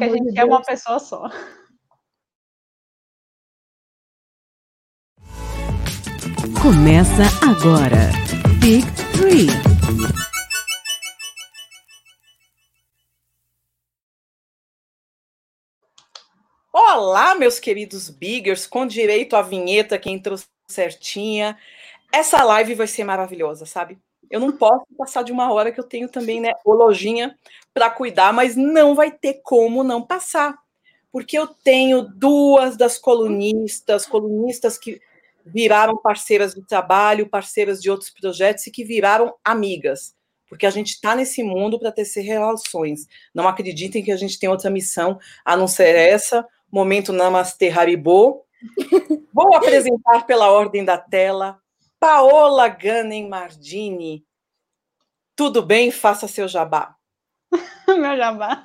que a gente de é uma pessoa só. Começa agora. Big Three. Olá, meus queridos Biggers, com direito à vinheta que entrou certinha. Essa live vai ser maravilhosa, sabe? Eu não posso passar de uma hora que eu tenho também, né, o lojinha para cuidar, mas não vai ter como não passar. Porque eu tenho duas das colunistas, colunistas que viraram parceiras do trabalho, parceiras de outros projetos e que viraram amigas. Porque a gente está nesse mundo para tecer relações. Não acreditem que a gente tem outra missão a não ser essa. Momento Namaste Haribo. Vou apresentar pela ordem da tela Paola Ganem Mardini. Tudo bem? Faça seu jabá. Meu jabá.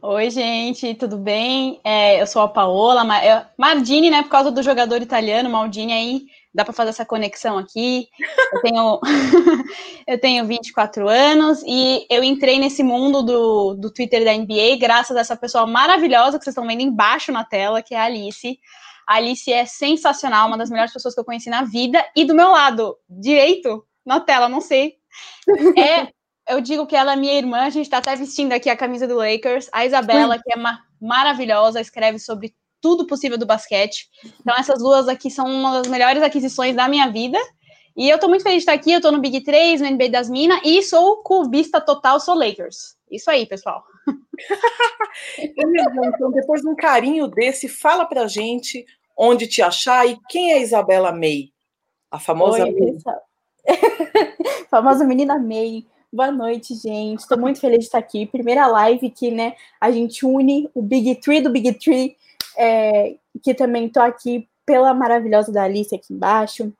Oi, gente, tudo bem? É, eu sou a Paola Mardini, né? Por causa do jogador italiano, Maldini aí, dá para fazer essa conexão aqui. Eu tenho, eu tenho 24 anos e eu entrei nesse mundo do, do Twitter da NBA graças a essa pessoa maravilhosa que vocês estão vendo embaixo na tela, que é a Alice. A Alice é sensacional, uma das melhores pessoas que eu conheci na vida. E do meu lado, direito, na tela, não sei. É, eu digo que ela é minha irmã, a gente está até vestindo aqui a camisa do Lakers. A Isabela, que é ma maravilhosa, escreve sobre tudo possível do basquete. Então, essas duas aqui são uma das melhores aquisições da minha vida. E eu tô muito feliz de estar aqui, eu tô no Big 3, no NBA das Minas, e sou clubista total, sou Lakers. Isso aí, pessoal. Então, depois de um carinho desse, fala pra gente onde te achar e quem é Isabela May? A famosa Oi, May. famosa menina May. Boa noite, gente. Estou muito feliz de estar aqui. Primeira live que, né, a gente une o Big Tree do Big Tree, é, que também estou aqui pela maravilhosa da Alice aqui embaixo,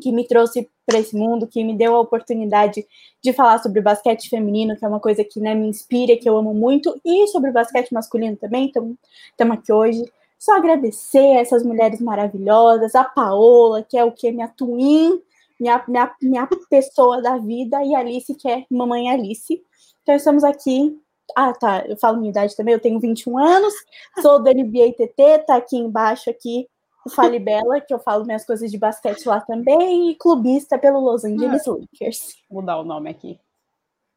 que me trouxe para esse mundo, que me deu a oportunidade de falar sobre basquete feminino, que é uma coisa que né, me inspira, que eu amo muito, e sobre basquete masculino também. Estamos aqui hoje. Só agradecer a essas mulheres maravilhosas, a Paola, que é o que? Minha twin, minha, minha, minha pessoa da vida, e a Alice, que é mamãe Alice. Então estamos aqui. Ah, tá. Eu falo minha idade também, eu tenho 21 anos, sou do NBA TT, tá aqui embaixo aqui o Fale Bela, que eu falo minhas coisas de basquete lá também, e clubista pelo Los Angeles ah, Lakers. Mudar o nome aqui.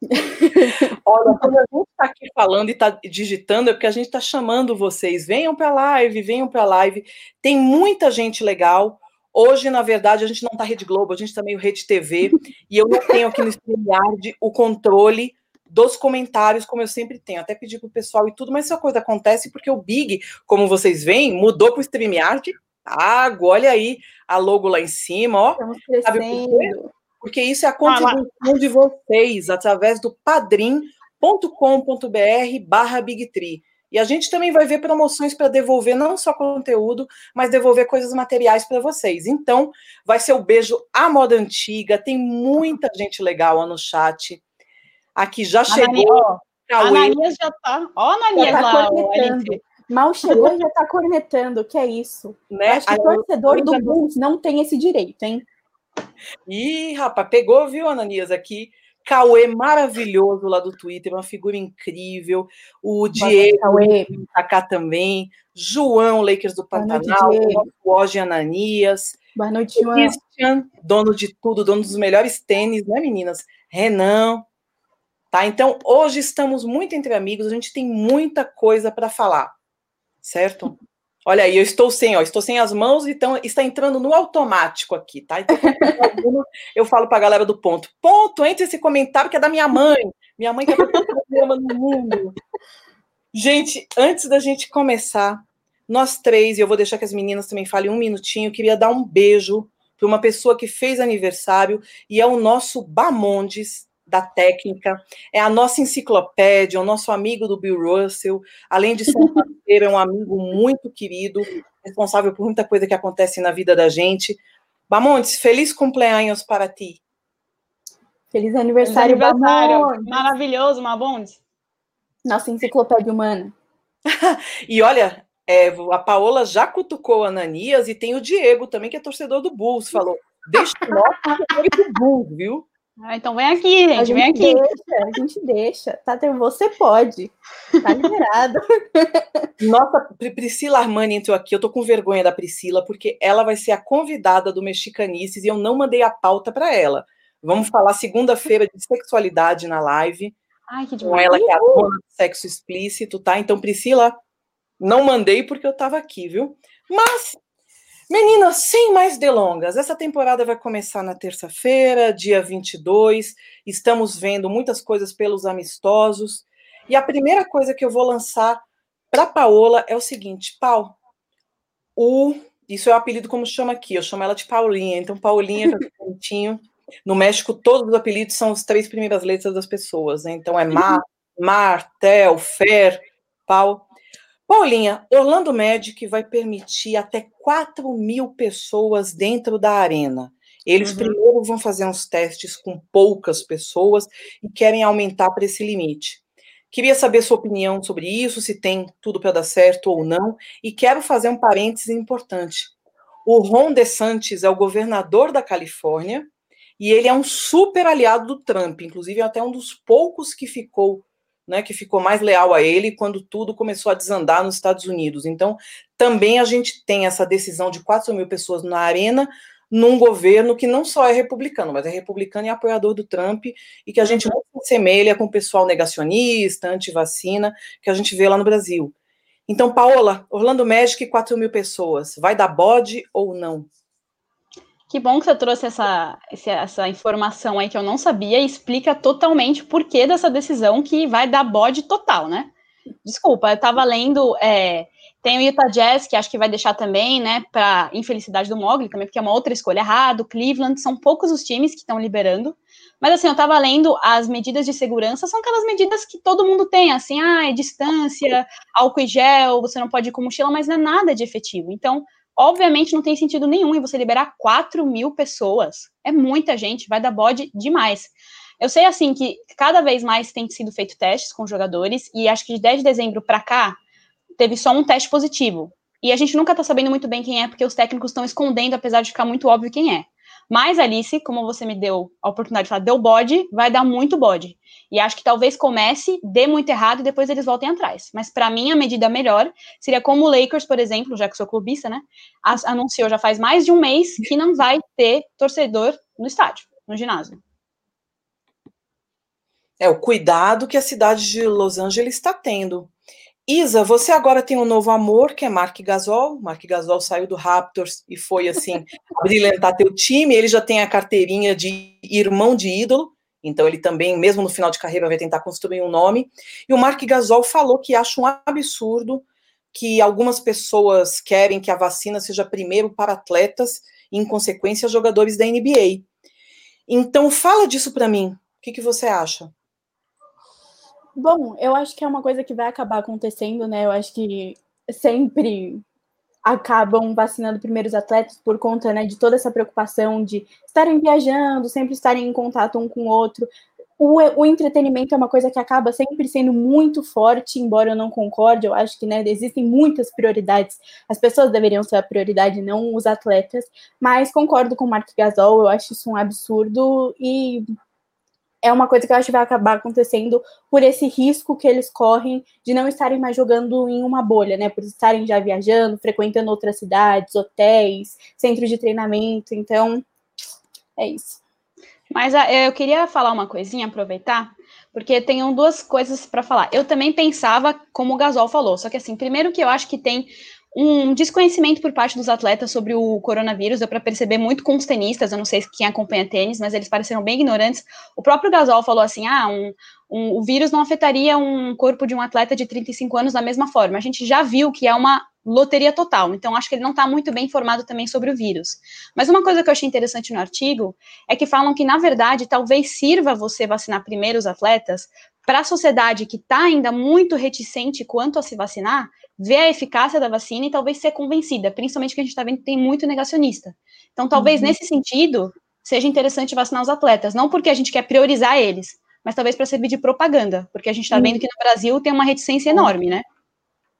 Olha, quando a gente está aqui falando e está digitando, é porque a gente está chamando vocês. Venham para a live, venham para a live. Tem muita gente legal. Hoje, na verdade, a gente não está Rede Globo, a gente está meio Rede TV, e eu não tenho aqui no StreamYard o controle dos comentários, como eu sempre tenho. Até pedi para o pessoal e tudo, mas essa coisa acontece porque o Big, como vocês veem, mudou para o StreamYard. Ah, olha aí a logo lá em cima, ó. Estamos crescendo porque isso é a contribuição ah, de vocês através do padrim.com.br barra BigTree. E a gente também vai ver promoções para devolver não só conteúdo, mas devolver coisas materiais para vocês. Então, vai ser o beijo à moda antiga. Tem muita gente legal no chat. Aqui já chegou. A Ananias já tá. Ó, a Ananias tá lá. Mal chegou e já tá cornetando. Que é isso? Né? Acho que o torcedor do Bulls não tem esse direito, hein? Ih, rapaz, pegou, viu, Ananias, aqui. Cauê maravilhoso lá do Twitter, uma figura incrível. O Diego tá cá também. João, Lakers do Pantanal. O Oge Ananias. Boa noite, João. Christian, dono de tudo, dono dos melhores tênis, né, meninas? Renan. Tá? Então, hoje estamos muito entre amigos, a gente tem muita coisa para falar, certo? Olha aí, eu estou sem, ó, estou sem as mãos, então está entrando no automático aqui, tá? Então, eu falo para a galera do ponto. Ponto, entre esse comentário que é da minha mãe. Minha mãe que é problema no mundo. Gente, antes da gente começar, nós três, e eu vou deixar que as meninas também falem um minutinho, queria dar um beijo para uma pessoa que fez aniversário e é o nosso Bamondes, da técnica, é a nossa enciclopédia, o nosso amigo do Bill Russell, além de ser um parceiro, é um amigo muito querido, responsável por muita coisa que acontece na vida da gente. Bamontes, feliz cumpleaños para ti. Feliz aniversário, Feliz aniversário. Bamontes. Maravilhoso, Bamontes. Nossa enciclopédia humana. e olha, é, a Paola já cutucou a Ananias e tem o Diego também, que é torcedor do Bulls, falou, deixa o nosso do Bulls, viu? Ah, então vem aqui, gente, a gente vem aqui. Deixa, a gente deixa. Tá, você pode. Tá liberado. Nossa, Priscila Armani entrou aqui. Eu tô com vergonha da Priscila, porque ela vai ser a convidada do Mexicanices e eu não mandei a pauta para ela. Vamos falar segunda-feira de sexualidade na live. Ai, que demais. Com ela, que é a dona do sexo explícito, tá? Então, Priscila, não mandei porque eu tava aqui, viu? Mas Meninas, sem mais delongas, essa temporada vai começar na terça-feira, dia 22. Estamos vendo muitas coisas pelos amistosos. E a primeira coisa que eu vou lançar para Paola é o seguinte, Pau, o isso é o apelido como chama aqui, eu chamo ela de Paulinha. Então, Paulinha, é bonitinho. No México, todos os apelidos são as três primeiras letras das pessoas. Né? Então, é Mar, Mar, Tel, Fer, Pau. Paulinha, Orlando Magic vai permitir até 4 mil pessoas dentro da arena. Eles uhum. primeiro vão fazer uns testes com poucas pessoas e querem aumentar para esse limite. Queria saber sua opinião sobre isso, se tem tudo para dar certo ou não. E quero fazer um parênteses importante. O Ron DeSantis é o governador da Califórnia e ele é um super aliado do Trump, inclusive é até um dos poucos que ficou né, que ficou mais leal a ele quando tudo começou a desandar nos Estados Unidos. Então, também a gente tem essa decisão de 4 mil pessoas na arena, num governo que não só é republicano, mas é republicano e apoiador do Trump, e que a gente não se semelha com o pessoal negacionista, anti-vacina, que a gente vê lá no Brasil. Então, Paola, Orlando Magic, 4 mil pessoas, vai dar bode ou não? Que bom que você trouxe essa, essa informação aí que eu não sabia e explica totalmente o porquê dessa decisão que vai dar bode total, né? Desculpa, eu estava lendo. É, tem o Utah Jazz, que acho que vai deixar também, né? Para infelicidade do Mogli, também, porque é uma outra escolha errada. O Cleveland, são poucos os times que estão liberando. Mas assim, eu estava lendo as medidas de segurança, são aquelas medidas que todo mundo tem, assim, ah, é distância, álcool e gel, você não pode ir com mochila, mas não é nada de efetivo. Então, Obviamente não tem sentido nenhum em você liberar 4 mil pessoas. É muita gente, vai dar bode demais. Eu sei, assim, que cada vez mais tem sido feito testes com jogadores, e acho que de 10 de dezembro para cá, teve só um teste positivo. E a gente nunca tá sabendo muito bem quem é, porque os técnicos estão escondendo, apesar de ficar muito óbvio quem é. Mas, Alice, como você me deu a oportunidade de falar, deu bode, vai dar muito bode. E acho que talvez comece, dê muito errado e depois eles voltem atrás. Mas para mim, a medida melhor seria como o Lakers, por exemplo, já que sou clubista, né? Anunciou já faz mais de um mês que não vai ter torcedor no estádio, no ginásio. É o cuidado que a cidade de Los Angeles está tendo. Isa, você agora tem um novo amor, que é Mark Gasol. Mark Gasol saiu do Raptors e foi assim brilhantar teu time. Ele já tem a carteirinha de irmão de ídolo, então ele também, mesmo no final de carreira, vai tentar construir um nome. E o Mark Gasol falou que acha um absurdo que algumas pessoas querem que a vacina seja primeiro para atletas e, em consequência, jogadores da NBA. Então fala disso para mim. O que, que você acha? Bom, eu acho que é uma coisa que vai acabar acontecendo, né? Eu acho que sempre acabam vacinando primeiros atletas por conta né, de toda essa preocupação de estarem viajando, sempre estarem em contato um com o outro. O, o, entretenimento é uma coisa que acaba sempre sendo muito forte, embora eu não concorde, eu acho que né, existem muitas prioridades, as pessoas deveriam ser a prioridade, não os atletas, mas concordo com o Mark Gasol, eu acho isso um absurdo e é uma coisa que eu acho que vai acabar acontecendo por esse risco que eles correm de não estarem mais jogando em uma bolha, né? Por estarem já viajando, frequentando outras cidades, hotéis, centros de treinamento. Então, é isso. Mas ah, eu queria falar uma coisinha, aproveitar, porque tenho duas coisas para falar. Eu também pensava, como o Gasol falou, só que assim, primeiro que eu acho que tem um desconhecimento por parte dos atletas sobre o coronavírus, deu para perceber muito com os tenistas, eu não sei quem acompanha tênis, mas eles pareceram bem ignorantes. O próprio Gasol falou assim: ah, um, um, o vírus não afetaria um corpo de um atleta de 35 anos da mesma forma. A gente já viu que é uma loteria total, então acho que ele não está muito bem informado também sobre o vírus. Mas uma coisa que eu achei interessante no artigo é que falam que, na verdade, talvez sirva você vacinar primeiro os atletas para a sociedade que está ainda muito reticente quanto a se vacinar, ver a eficácia da vacina e talvez ser convencida, principalmente que a gente está vendo que tem muito negacionista. Então, talvez uhum. nesse sentido seja interessante vacinar os atletas, não porque a gente quer priorizar eles, mas talvez para servir de propaganda, porque a gente está vendo que no Brasil tem uma reticência enorme, né?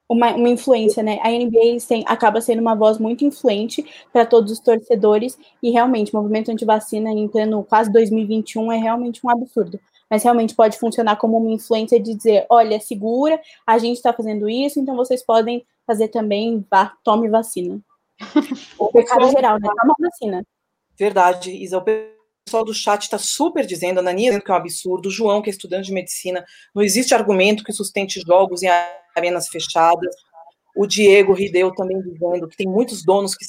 uma, uma influência, né? A NBA acaba sendo uma voz muito influente para todos os torcedores e realmente o movimento antivacina em pleno quase 2021 é realmente um absurdo. Mas realmente pode funcionar como uma influência de dizer, olha, segura, a gente está fazendo isso, então vocês podem fazer também, vá, tome vacina. o pecado geral, né? Toma vacina. Verdade, Isa. O pessoal do chat está super dizendo, a Nania dizendo que é um absurdo, o João, que é estudante de medicina, não existe argumento que sustente jogos em arenas fechadas. O Diego Rideu também dizendo que tem muitos donos que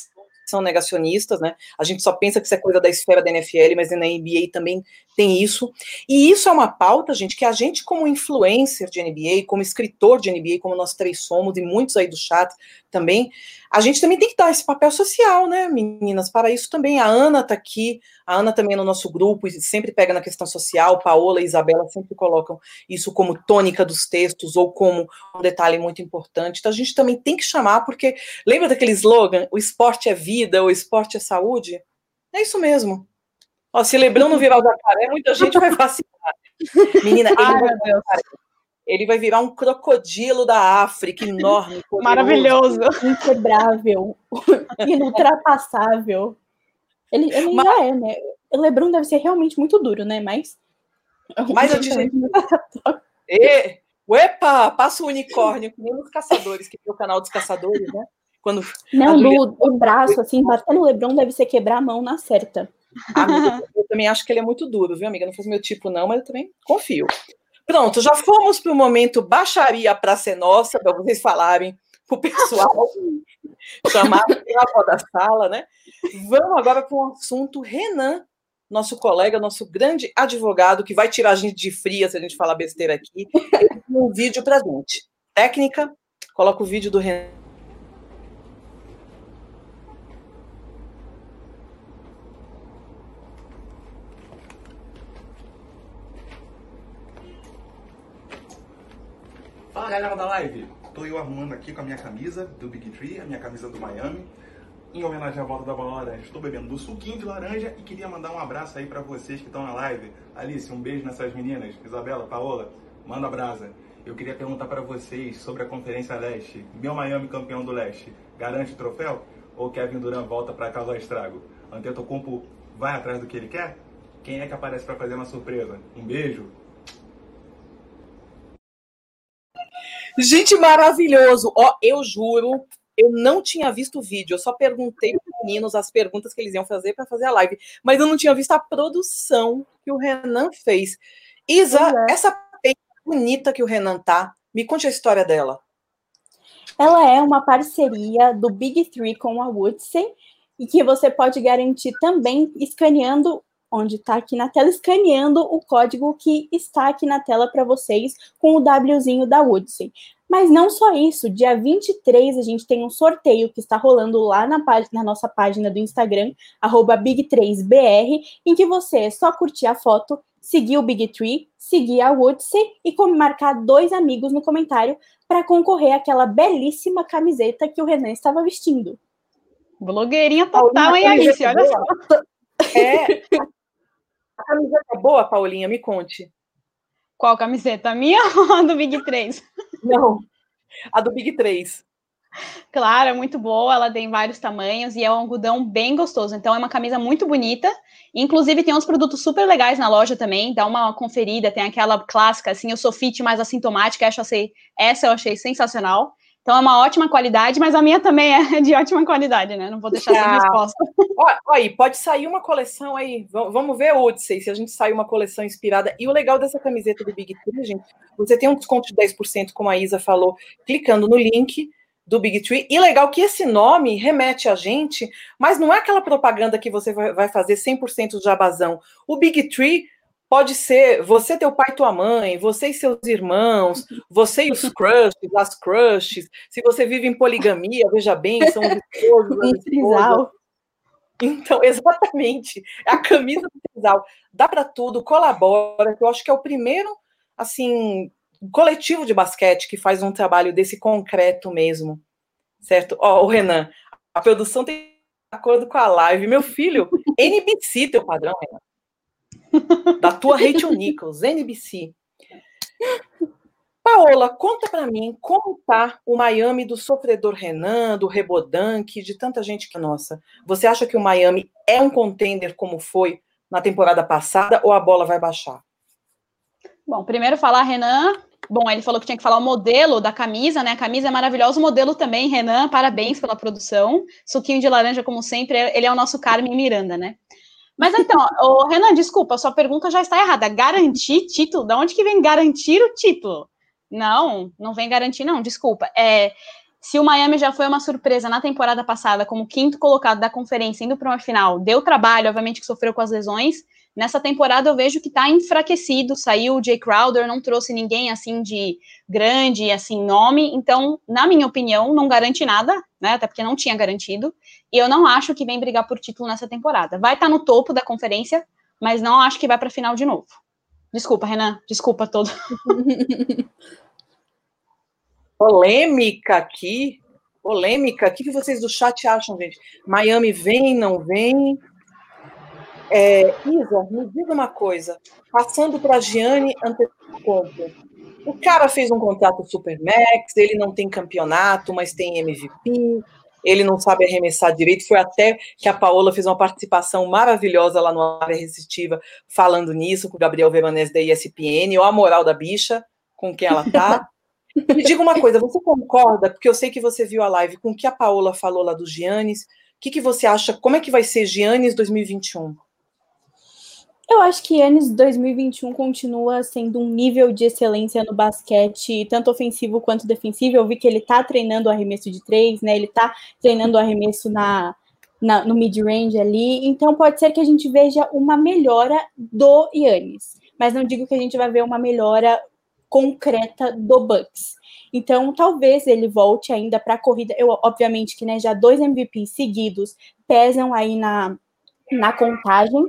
são negacionistas, né? A gente só pensa que isso é coisa da esfera da NFL, mas na NBA também tem isso. E isso é uma pauta, gente, que a gente, como influencer de NBA, como escritor de NBA, como nós três somos, e muitos aí do chat também, a gente também tem que dar esse papel social, né, meninas? Para isso também. A Ana está aqui, a Ana também é no nosso grupo, e sempre pega na questão social, Paola e Isabela sempre colocam isso como tônica dos textos ou como um detalhe muito importante. Então a gente também tem que chamar, porque lembra daquele slogan: o esporte é vida, o esporte é saúde? É isso mesmo. Ó, se Lebrão não virar o jacaré, muita gente vai vacinar. Menina, ele Ai, vai ele vai virar um crocodilo da África, enorme. Poderoso, Maravilhoso. Inquebrável. Inultrapassável. Ele, ele Mas... já é, né? O Lebron deve ser realmente muito duro, né? Mas. Mas eu disse. e, uepa, passa o unicórnio, que nem os caçadores, que tem o canal dos caçadores, né? Quando Não, no, no braço, assim, bater no Lebron deve ser quebrar a mão na certa. Amiga, eu também acho que ele é muito duro, viu, amiga? Não faz meu tipo, não, mas eu também confio. Pronto, já fomos para o momento baixaria para ser nossa, para vocês falarem para o pessoal chamar a da sala, né? Vamos agora para um assunto Renan, nosso colega, nosso grande advogado, que vai tirar a gente de fria se a gente falar besteira aqui. um vídeo para gente. Técnica, coloca o vídeo do Renan. Galera da live! Tô eu arrumando aqui com a minha camisa do Big Tree, a minha camisa do Miami. Em homenagem à volta da bola estou bebendo do suquinho de laranja e queria mandar um abraço aí para vocês que estão na live. Alice, um beijo nessas meninas. Isabela, Paola, manda brasa. Eu queria perguntar para vocês sobre a Conferência Leste. Meu Miami campeão do Leste, garante o troféu? Ou Kevin Durant volta para causar estrago? Antetokounmpo vai atrás do que ele quer? Quem é que aparece para fazer uma surpresa? Um beijo, Gente, maravilhoso. Ó, eu juro, eu não tinha visto o vídeo, eu só perguntei para os meninos as perguntas que eles iam fazer para fazer a live, mas eu não tinha visto a produção que o Renan fez. Isa, é. essa peita bonita que o Renan tá, me conte a história dela. Ela é uma parceria do Big Three com a Woodson e que você pode garantir também escaneando onde está aqui na tela, escaneando o código que está aqui na tela para vocês com o Wzinho da Woodson. Mas não só isso, dia 23 a gente tem um sorteio que está rolando lá na, na nossa página do Instagram, Big3BR, em que você é só curtir a foto, seguir o Big Tree, seguir a Woodson e marcar dois amigos no comentário para concorrer àquela belíssima camiseta que o Renan estava vestindo. Blogueirinha total, hein, Alice? Olha só. É, A camiseta é boa, Paulinha? Me conte. Qual camiseta? A minha ou a do Big 3? Não, a do Big 3. Claro, é muito boa, ela tem vários tamanhos e é um algodão bem gostoso. Então é uma camisa muito bonita. Inclusive tem uns produtos super legais na loja também. Dá uma conferida, tem aquela clássica assim, eu sou fit mais assintomática, essa eu achei sensacional. Então é uma ótima qualidade, mas a minha também é de ótima qualidade, né? Não vou deixar sem resposta. Olha, aí, pode sair uma coleção aí. Vamos ver, Odyssey, se a gente sair uma coleção inspirada. E o legal dessa camiseta do Big Tree, gente, você tem um desconto de 10%, como a Isa falou, clicando no link do Big Tree. E legal que esse nome remete a gente, mas não é aquela propaganda que você vai fazer 100% de jabazão. O Big Tree Pode ser você, teu pai, tua mãe, você e seus irmãos, você e os crushes, as crushes. Se você vive em poligamia, veja bem, são os esposos, Então, exatamente. É a camisa do trisal. Dá para tudo, colabora, que eu acho que é o primeiro, assim, coletivo de basquete que faz um trabalho desse concreto mesmo. Certo? Ó, o Renan, a produção tem acordo com a live. Meu filho, NBC, teu padrão, Renan da tua Rachel Nichols, NBC. Paola, conta para mim como tá o Miami do sofredor Renan, do Rebodanque, de tanta gente que nossa. Você acha que o Miami é um contender como foi na temporada passada ou a bola vai baixar? Bom, primeiro falar Renan. Bom, ele falou que tinha que falar o modelo da camisa, né? A camisa é maravilhosa, o modelo também, Renan. Parabéns pela produção. Suquinho de laranja, como sempre, ele é o nosso Carmen Miranda, né? Mas então, o Renan, desculpa, sua pergunta já está errada. Garantir título? Da onde que vem garantir o título? Não, não vem garantir, não, desculpa. É, se o Miami já foi uma surpresa na temporada passada, como quinto colocado da conferência, indo para uma final, deu trabalho, obviamente que sofreu com as lesões. Nessa temporada eu vejo que está enfraquecido. Saiu o Jay Crowder, não trouxe ninguém assim de grande, assim, nome. Então, na minha opinião, não garante nada, né? Até porque não tinha garantido. E eu não acho que vem brigar por título nessa temporada. Vai estar tá no topo da conferência, mas não acho que vai para final de novo. Desculpa, Renan. Desculpa todo. Polêmica aqui. Polêmica. O que vocês do chat acham, gente? Miami vem, não vem? É, Isa, me diga uma coisa. Passando para a Gianni Antetokounmpo. O cara fez um contrato Supermax, ele não tem campeonato, mas tem MVP ele não sabe arremessar direito. Foi até que a Paola fez uma participação maravilhosa lá no Área Resistiva, falando nisso, com o Gabriel Veronese da ESPN, ou a moral da bicha, com quem ela tá. Me diga uma coisa, você concorda, porque eu sei que você viu a live, com o que a Paola falou lá do Giannis, o que, que você acha, como é que vai ser Giannis 2021? Eu acho que Yannis 2021 continua sendo um nível de excelência no basquete, tanto ofensivo quanto defensivo. Eu vi que ele está treinando o arremesso de três, né? Ele está treinando o arremesso na, na no mid-range ali. Então pode ser que a gente veja uma melhora do Yannis. Mas não digo que a gente vai ver uma melhora concreta do Bucks. Então, talvez ele volte ainda para a corrida. Eu, obviamente, que né, já dois MVPs seguidos pesam aí na, na contagem,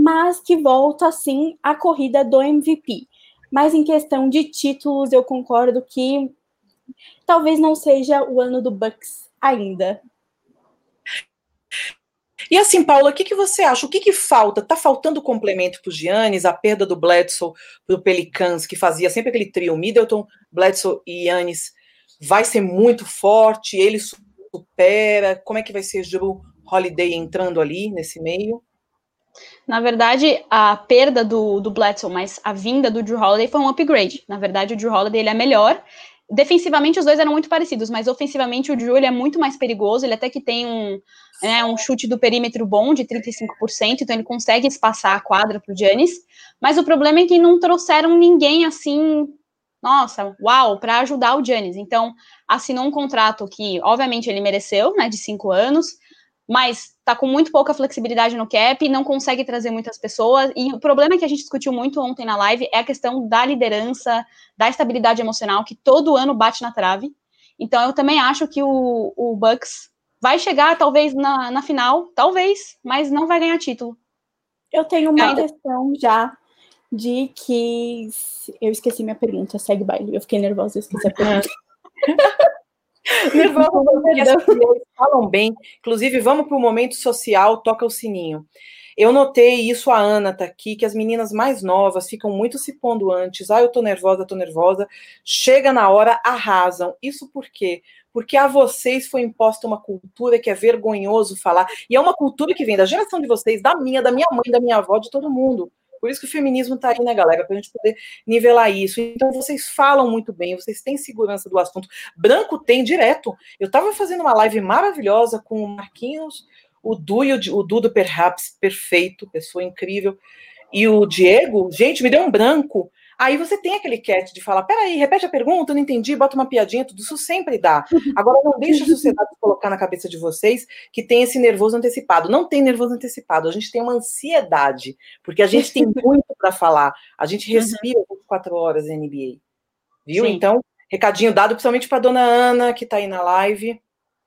mas que volta assim a corrida do MVP. Mas em questão de títulos, eu concordo que talvez não seja o ano do Bucks ainda. E assim, Paula, o que, que você acha? O que, que falta? Tá faltando complemento para o Giannis, a perda do Bledsoe para o Pelicans, que fazia sempre aquele trio, Middleton, Bledsoe e Giannis, vai ser muito forte, ele supera, como é que vai ser Drew Holiday entrando ali nesse meio? Na verdade, a perda do, do Bledsoe, mas a vinda do Drew Holiday foi um upgrade. Na verdade, o Drew Holiday ele é melhor. Defensivamente, os dois eram muito parecidos, mas ofensivamente o Drew ele é muito mais perigoso. Ele até que tem um, né, um chute do perímetro bom de 35%, então ele consegue espaçar a quadra para o Giannis. Mas o problema é que não trouxeram ninguém assim, nossa, uau, para ajudar o Giannis. Então, assinou um contrato que, obviamente, ele mereceu, né, de cinco anos mas está com muito pouca flexibilidade no cap, não consegue trazer muitas pessoas. E o problema que a gente discutiu muito ontem na live é a questão da liderança, da estabilidade emocional, que todo ano bate na trave. Então eu também acho que o, o Bucks vai chegar, talvez, na, na final, talvez, mas não vai ganhar título. Eu tenho uma questão já de que. Eu esqueci minha pergunta, segue baile. Eu fiquei nervosa, eu esqueci a pergunta. Falam bem. Inclusive, vamos para o momento social, toca o sininho. Eu notei isso, a Ana tá aqui, que as meninas mais novas ficam muito se pondo antes. Ah, eu tô nervosa, tô nervosa. Chega na hora, arrasam. Isso por quê? Porque a vocês foi imposta uma cultura que é vergonhoso falar. E é uma cultura que vem da geração de vocês, da minha, da minha mãe, da minha avó, de todo mundo. Por isso que o feminismo está aí, né, galera? Para a gente poder nivelar isso. Então, vocês falam muito bem, vocês têm segurança do assunto. Branco tem direto. Eu estava fazendo uma live maravilhosa com o Marquinhos, o Du e o, Dudo Perhaps, perfeito, pessoa incrível. E o Diego, gente, me deu um branco. Aí você tem aquele cat de falar, peraí, repete a pergunta, não entendi, bota uma piadinha, tudo isso sempre dá. Agora não deixe a sociedade colocar na cabeça de vocês que tem esse nervoso antecipado. Não tem nervoso antecipado, a gente tem uma ansiedade, porque a gente tem muito para falar. A gente uhum. respira 24 horas NBA. Viu? Sim. Então, recadinho dado principalmente para dona Ana, que está aí na live.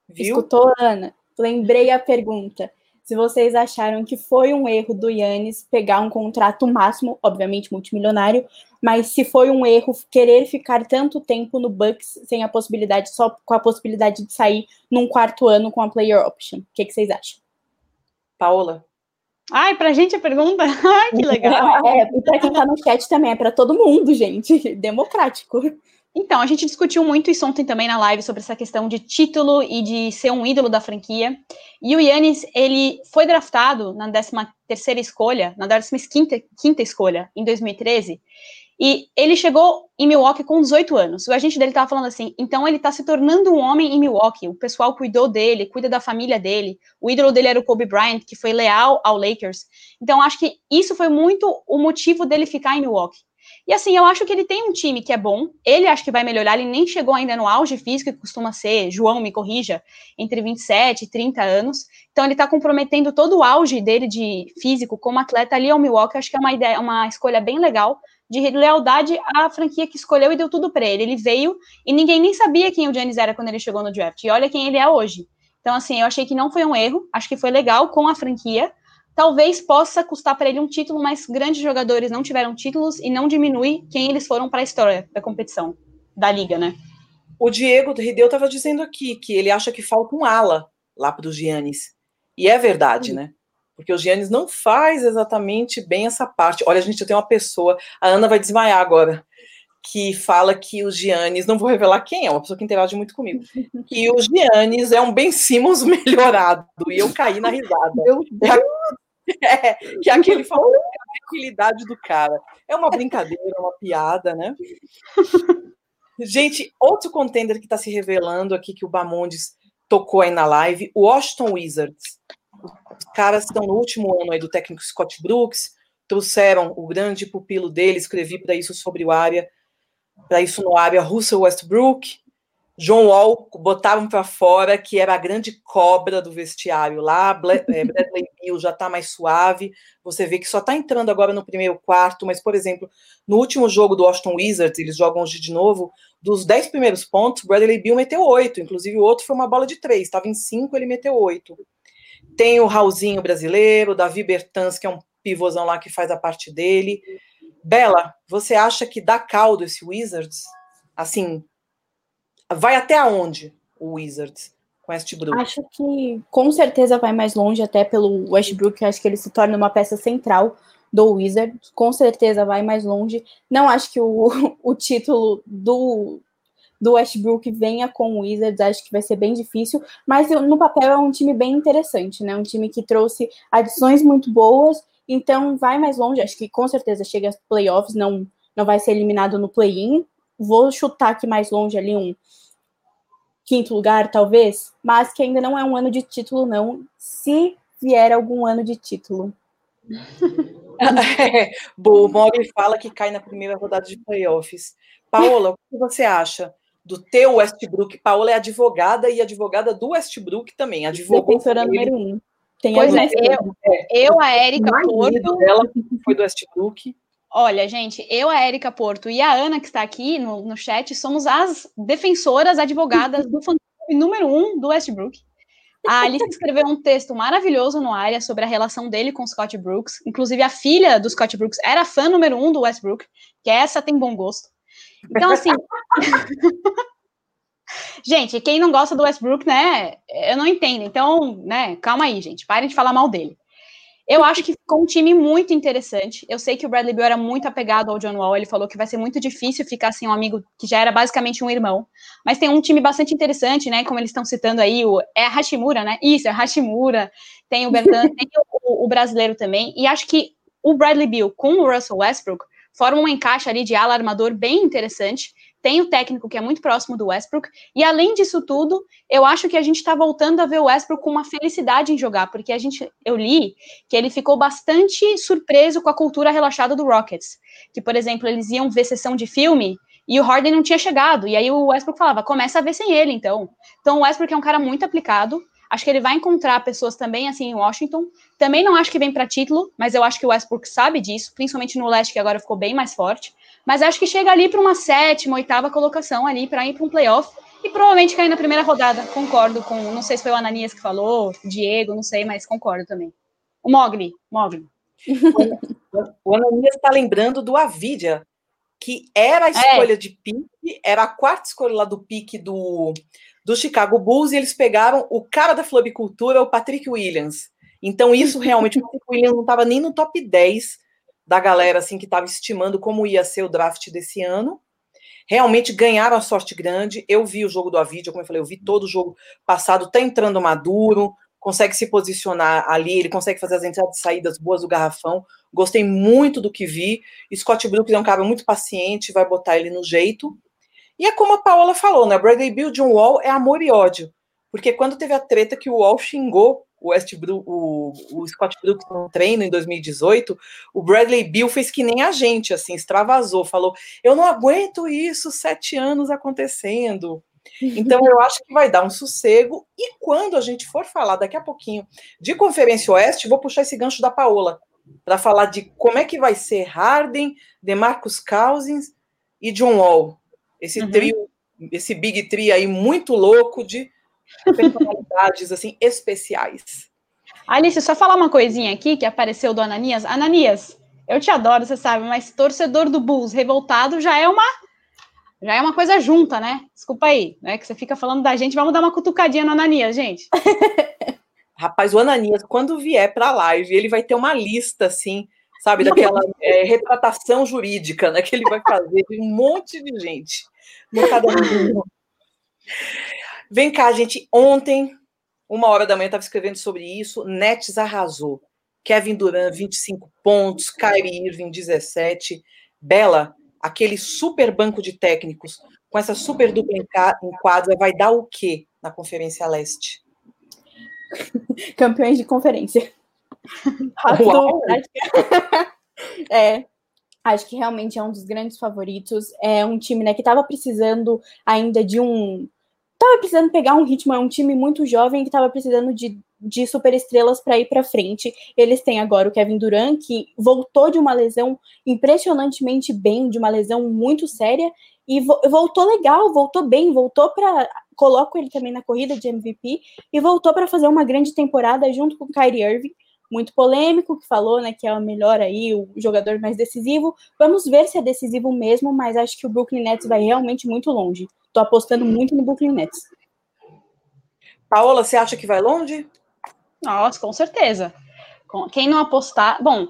Viu? Escutou, Ana? Lembrei a pergunta se vocês acharam que foi um erro do Yannis pegar um contrato máximo, obviamente multimilionário, mas se foi um erro querer ficar tanto tempo no Bucks sem a possibilidade, só com a possibilidade de sair num quarto ano com a player option. O que, que vocês acham? Paola. Ai, pra gente a pergunta? Ai, que legal. é, e pra quem tá no chat também, é pra todo mundo, gente. Democrático. Então, a gente discutiu muito isso ontem também na live sobre essa questão de título e de ser um ídolo da franquia. E o Yannis, ele foi draftado na 13 terceira escolha, na 15 quinta escolha, em 2013. E ele chegou em Milwaukee com 18 anos. O agente dele estava falando assim: então ele está se tornando um homem em Milwaukee. O pessoal cuidou dele, cuida da família dele. O ídolo dele era o Kobe Bryant, que foi leal ao Lakers. Então acho que isso foi muito o motivo dele ficar em Milwaukee. E assim, eu acho que ele tem um time que é bom. Ele acho que vai melhorar. Ele nem chegou ainda no auge físico, que costuma ser, João, me corrija, entre 27 e 30 anos. Então ele está comprometendo todo o auge dele de físico como atleta ali ao Milwaukee. Acho que é uma ideia, uma escolha bem legal de lealdade à franquia que escolheu e deu tudo para ele. Ele veio e ninguém nem sabia quem o Giannis era quando ele chegou no draft. E olha quem ele é hoje. Então, assim, eu achei que não foi um erro, acho que foi legal com a franquia talvez possa custar para ele um título, mas grandes jogadores não tiveram títulos e não diminui quem eles foram para a história da competição, da liga, né? O Diego Rideu estava dizendo aqui que ele acha que falta um ala lá para o Giannis. E é verdade, né? Porque o Giannis não faz exatamente bem essa parte. Olha, gente, eu tenho uma pessoa, a Ana vai desmaiar agora, que fala que o Giannis, não vou revelar quem é, uma pessoa que interage muito comigo, que o Giannis é um Ben Simmons melhorado. E eu caí na risada. Meu Deus! É, que aquele falou a tranquilidade do cara. É uma brincadeira, uma piada, né? Gente, outro contender que está se revelando aqui que o Bamondes tocou aí na live, o Washington Wizards. Os caras estão no último ano aí do técnico Scott Brooks, trouxeram o grande pupilo dele, escrevi para isso sobre o área, para isso no área, Russell Westbrook, John Wall botavam para fora que era a grande cobra do vestiário lá. É, Bradley Bill já está mais suave. Você vê que só está entrando agora no primeiro quarto, mas, por exemplo, no último jogo do Washington Wizards, eles jogam hoje de novo. Dos dez primeiros pontos, Bradley Bill meteu oito. Inclusive, o outro foi uma bola de três. Estava em cinco, ele meteu oito. Tem o Raulzinho brasileiro, Davi Bertans, que é um pivôzão lá que faz a parte dele. Bela, você acha que dá caldo esse Wizards? Assim, vai até aonde o Wizards com Westbrook? Acho que com certeza vai mais longe, até pelo Westbrook. Acho que ele se torna uma peça central do Wizards. Com certeza vai mais longe. Não acho que o, o título do, do Westbrook venha com o Wizards, acho que vai ser bem difícil, mas no papel é um time bem interessante, né? Um time que trouxe adições muito boas, então vai mais longe, acho que com certeza chega aos playoffs, não, não vai ser eliminado no play-in. Vou chutar aqui mais longe ali um quinto lugar, talvez, mas que ainda não é um ano de título, não, se vier algum ano de título. é, bom, o Mogli fala que cai na primeira rodada de playoffs. Paola, o que você acha do teu Westbrook? Paola é advogada e advogada do Westbrook também. Advogou Defensora número um. Tem pois é, eu, eu, a Érica Porto. Ela foi do Westbrook. Olha, gente, eu, a Érica Porto e a Ana, que está aqui no, no chat, somos as defensoras advogadas do fã número um do Westbrook. A Alice escreveu um texto maravilhoso no área sobre a relação dele com Scott Brooks. Inclusive, a filha do Scott Brooks era fã número um do Westbrook, que essa tem bom gosto. Então, assim. gente, quem não gosta do Westbrook, né? Eu não entendo. Então, né, calma aí, gente. Parem de falar mal dele. Eu acho que ficou um time muito interessante. Eu sei que o Bradley Beal era muito apegado ao John Wall. Ele falou que vai ser muito difícil ficar sem um amigo que já era basicamente um irmão. Mas tem um time bastante interessante, né? Como eles estão citando aí, o, é a Hashimura, né? Isso, é a Hashimura. Tem o Bertan, tem o, o, brasileiro também. E acho que o Bradley Beal com o Russell Westbrook formam um encaixe ali de ala armador bem interessante tem o técnico que é muito próximo do Westbrook, e além disso tudo, eu acho que a gente está voltando a ver o Westbrook com uma felicidade em jogar, porque a gente, eu li que ele ficou bastante surpreso com a cultura relaxada do Rockets, que, por exemplo, eles iam ver sessão de filme e o Harden não tinha chegado, e aí o Westbrook falava, começa a ver sem ele, então. Então o Westbrook é um cara muito aplicado, Acho que ele vai encontrar pessoas também assim em Washington. Também não acho que vem para título, mas eu acho que o Westbrook sabe disso, principalmente no leste que agora ficou bem mais forte. Mas acho que chega ali para uma sétima, oitava colocação ali para ir para um playoff e provavelmente cair na primeira rodada. Concordo com, não sei se foi o Ananias que falou, Diego, não sei, mas concordo também. O Mogli, Mogli. O Ananias está lembrando do Avidia, que era a é. escolha é. de pique, era a quarta escolha lá do pique do do Chicago Bulls e eles pegaram o cara da floricultura, o Patrick Williams. Então, isso realmente, o Patrick Williams não estava nem no top 10 da galera assim que estava estimando como ia ser o draft desse ano. realmente ganharam a sorte grande. Eu vi o jogo do Avidia, como eu falei, eu vi todo o jogo passado, tá entrando maduro, consegue se posicionar ali, ele consegue fazer as entradas e saídas boas do garrafão. Gostei muito do que vi. Scott Brooks é um cara muito paciente, vai botar ele no jeito. E é como a Paola falou, né? Bradley Bill um Wall é amor e ódio. Porque quando teve a treta que o Wall xingou o, Westbrook, o, o Scott Brooks no treino em 2018, o Bradley Bill fez que nem a gente, assim, extravasou, falou: Eu não aguento isso, sete anos acontecendo. Então, eu acho que vai dar um sossego. E quando a gente for falar daqui a pouquinho de Conferência Oeste, vou puxar esse gancho da Paola para falar de como é que vai ser Harden, DeMarcus Cousins e John Wall. Esse uhum. trio, esse big three aí muito louco de personalidades assim especiais. Alice, só falar uma coisinha aqui que apareceu do Ananias. Ananias, eu te adoro, você sabe, mas torcedor do Bulls revoltado já é uma já é uma coisa junta, né? Desculpa aí, né? Que você fica falando da gente, vamos dar uma cutucadinha no Ananias, gente. Rapaz, o Ananias, quando vier para a live, ele vai ter uma lista assim, sabe, daquela é, retratação jurídica, né? Que ele vai fazer de um monte de gente no. Vem cá, gente. Ontem, uma hora da manhã, estava escrevendo sobre isso. Nets arrasou. Kevin Durant, 25 pontos. Kyrie Irving, 17. Bela, aquele super banco de técnicos com essa super dupla em quadra vai dar o quê na Conferência Leste? Campeões de conferência. é, acho que realmente é um dos grandes favoritos. É um time né, que estava precisando ainda de um estava precisando pegar um ritmo, é um time muito jovem que estava precisando de, de superestrelas para ir para frente. Eles têm agora o Kevin Durant, que voltou de uma lesão impressionantemente bem, de uma lesão muito séria, e vo voltou legal, voltou bem, voltou para. Coloco ele também na corrida de MVP e voltou para fazer uma grande temporada junto com o Kyrie Irving muito polêmico, que falou né, que é o melhor aí, o jogador mais decisivo. Vamos ver se é decisivo mesmo, mas acho que o Brooklyn Nets vai realmente muito longe. Tô apostando muito no Brooklyn Nets. Paola, você acha que vai longe? Nossa, com certeza. Quem não apostar. Bom,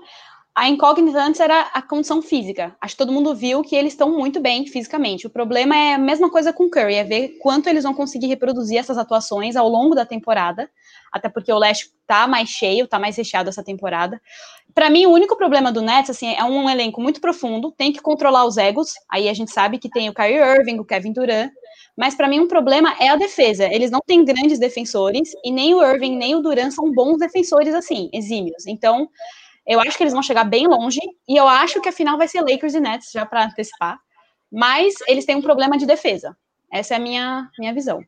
a incógnita antes era a condição física. Acho que todo mundo viu que eles estão muito bem fisicamente. O problema é a mesma coisa com o Curry, é ver quanto eles vão conseguir reproduzir essas atuações ao longo da temporada. Até porque o leste tá mais cheio, tá mais recheado essa temporada. Para mim, o único problema do Nets, assim, é um elenco muito profundo, tem que controlar os egos. Aí a gente sabe que tem o Kyrie Irving, o Kevin Durant, mas para mim um problema é a defesa. Eles não têm grandes defensores e nem o Irving nem o Durant são bons defensores assim, exímios. Então, eu acho que eles vão chegar bem longe e eu acho que a final vai ser Lakers e Nets, já para antecipar. Mas eles têm um problema de defesa. Essa é a minha minha visão.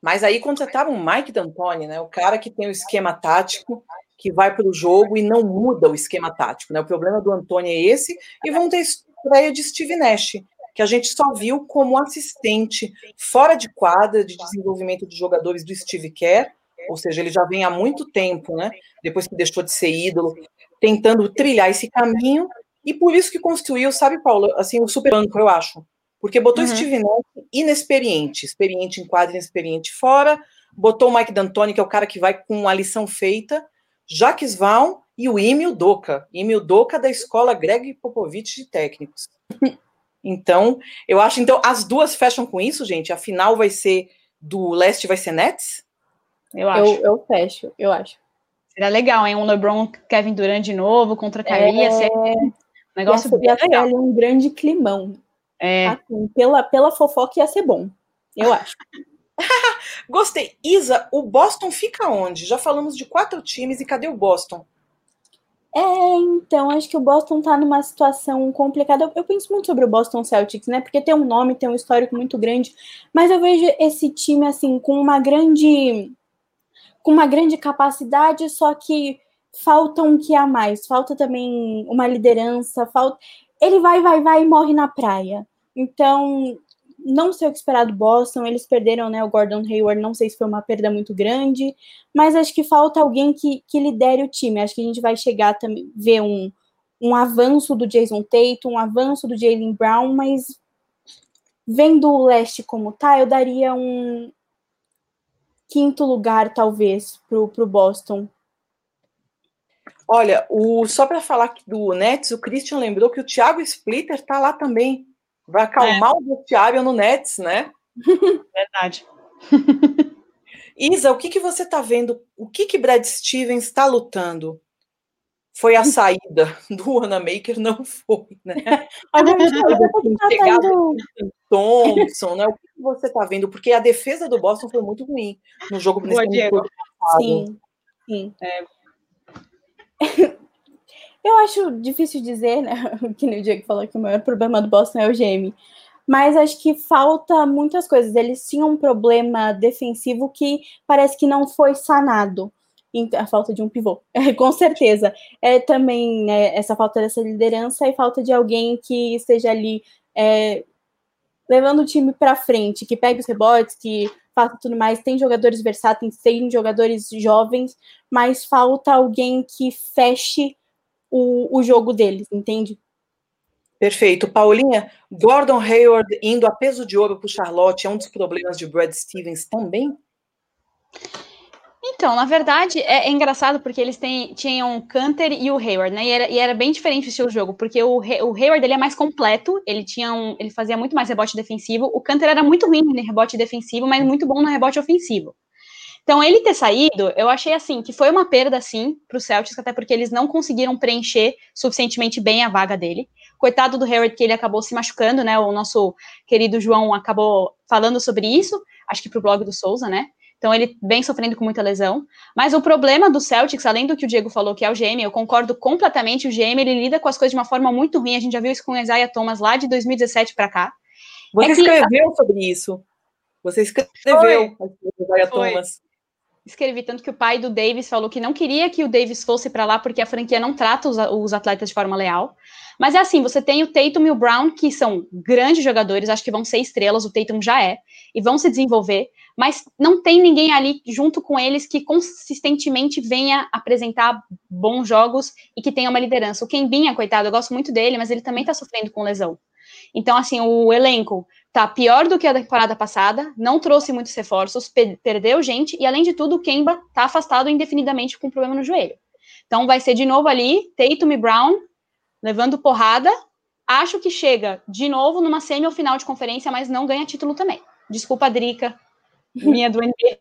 Mas aí contrataram o Mike D'Antoni, né? O cara que tem o esquema tático, que vai para o jogo e não muda o esquema tático, né? O problema do Antônio é esse, e vão ter estreia de Steve Nash, que a gente só viu como assistente fora de quadra de desenvolvimento de jogadores do Steve Kerr, ou seja, ele já vem há muito tempo, né? Depois que deixou de ser ídolo, tentando trilhar esse caminho, e por isso que construiu, sabe, Paulo, assim, o super banco, eu acho. Porque botou uhum. Steve Nash inexperiente, experiente em quadra, inexperiente fora, botou o Mike D'Antoni, que é o cara que vai com a lição feita, Jacques Vaughn e o Emil Doca. Emil Doca da escola Greg Popovich de técnicos. Então, eu acho, então, as duas fecham com isso, gente. A final vai ser do leste vai ser Nets? Eu acho. Eu, eu fecho, eu acho. Seria legal, hein? Um LeBron Kevin Durant de novo contra a Kyrie. É... Ser um negócio ia ser, legal. um grande climão. É. Assim, pela, pela fofoca ia ser bom, eu acho. Gostei. Isa, o Boston fica onde? Já falamos de quatro times e cadê o Boston? É, então, acho que o Boston tá numa situação complicada. Eu, eu, penso muito sobre o Boston Celtics, né? Porque tem um nome, tem um histórico muito grande, mas eu vejo esse time assim com uma grande com uma grande capacidade, só que falta um que a mais, falta também uma liderança, falta ele vai, vai, vai e morre na praia. Então, não sei o que esperar do Boston. Eles perderam né, o Gordon Hayward, não sei se foi uma perda muito grande, mas acho que falta alguém que, que lidere o time. Acho que a gente vai chegar a ver um, um avanço do Jason Tatum, um avanço do Jalen Brown, mas vendo o leste como tá, eu daria um quinto lugar, talvez, pro, pro Boston. Olha, o, só para falar do Nets, o Christian lembrou que o Thiago Splitter tá lá também. Vai acalmar é. o vestiário no Nets, né? Verdade. Isa, o que, que você está vendo? O que, que Brad Stevens está lutando? Foi a saída do Wanamaker? Não foi, né? A gente tá Thompson, né? O que você está vendo? Porque a defesa do Boston foi muito ruim no jogo Boa, Diego. Sim, sim. É. Eu acho difícil dizer, né? Que o Diego falou que o maior problema do Boston é o GM. Mas acho que falta muitas coisas. Eles tinham um problema defensivo que parece que não foi sanado. A falta de um pivô, com certeza. É também é, essa falta dessa liderança e falta de alguém que esteja ali é, levando o time para frente, que pegue os rebotes, que faça tudo mais. Tem jogadores versáteis, tem jogadores jovens, mas falta alguém que feche o, o jogo deles, entende? Perfeito. Paulinha, Gordon Hayward indo a peso de ouro para o Charlotte é um dos problemas de Brad Stevens também? Então, na verdade, é, é engraçado porque eles têm, tinham o Canter e o Hayward, né? E era, e era bem diferente o de jogo, porque o, o Hayward ele é mais completo, ele tinha um, ele fazia muito mais rebote defensivo. O Canter era muito ruim no rebote defensivo, mas muito bom no rebote ofensivo. Então, ele ter saído, eu achei assim que foi uma perda, sim, para o Celtics, até porque eles não conseguiram preencher suficientemente bem a vaga dele. Coitado do Hayward, que ele acabou se machucando, né? O nosso querido João acabou falando sobre isso, acho que para o blog do Souza, né? Então ele vem sofrendo com muita lesão. Mas o problema do Celtics, além do que o Diego falou, que é o GM, eu concordo completamente. O GM ele lida com as coisas de uma forma muito ruim. A gente já viu isso com o Isaiah Thomas lá de 2017 para cá. Você é escreveu que... sobre isso. Você escreveu o Isaiah Thomas. Escrevi tanto que o pai do Davis falou que não queria que o Davis fosse para lá porque a franquia não trata os, os, atletas de forma leal. Mas é assim, você tem o Tatum e o Brown, que são grandes jogadores, acho que vão ser estrelas, o Tatum já é, e vão se desenvolver, mas não tem ninguém ali junto com eles que consistentemente venha apresentar bons jogos e que tenha uma liderança. O Kembinha, coitado, eu gosto muito dele, mas ele também tá sofrendo com lesão. Então, assim, o elenco tá pior do que a temporada passada, não trouxe muitos reforços, pe perdeu gente, e além de tudo, o Kemba tá afastado indefinidamente com problema no joelho. Então vai ser de novo ali, Tatum e Brown levando porrada. Acho que chega de novo numa semi de conferência, mas não ganha título também. Desculpa, Drica, minha do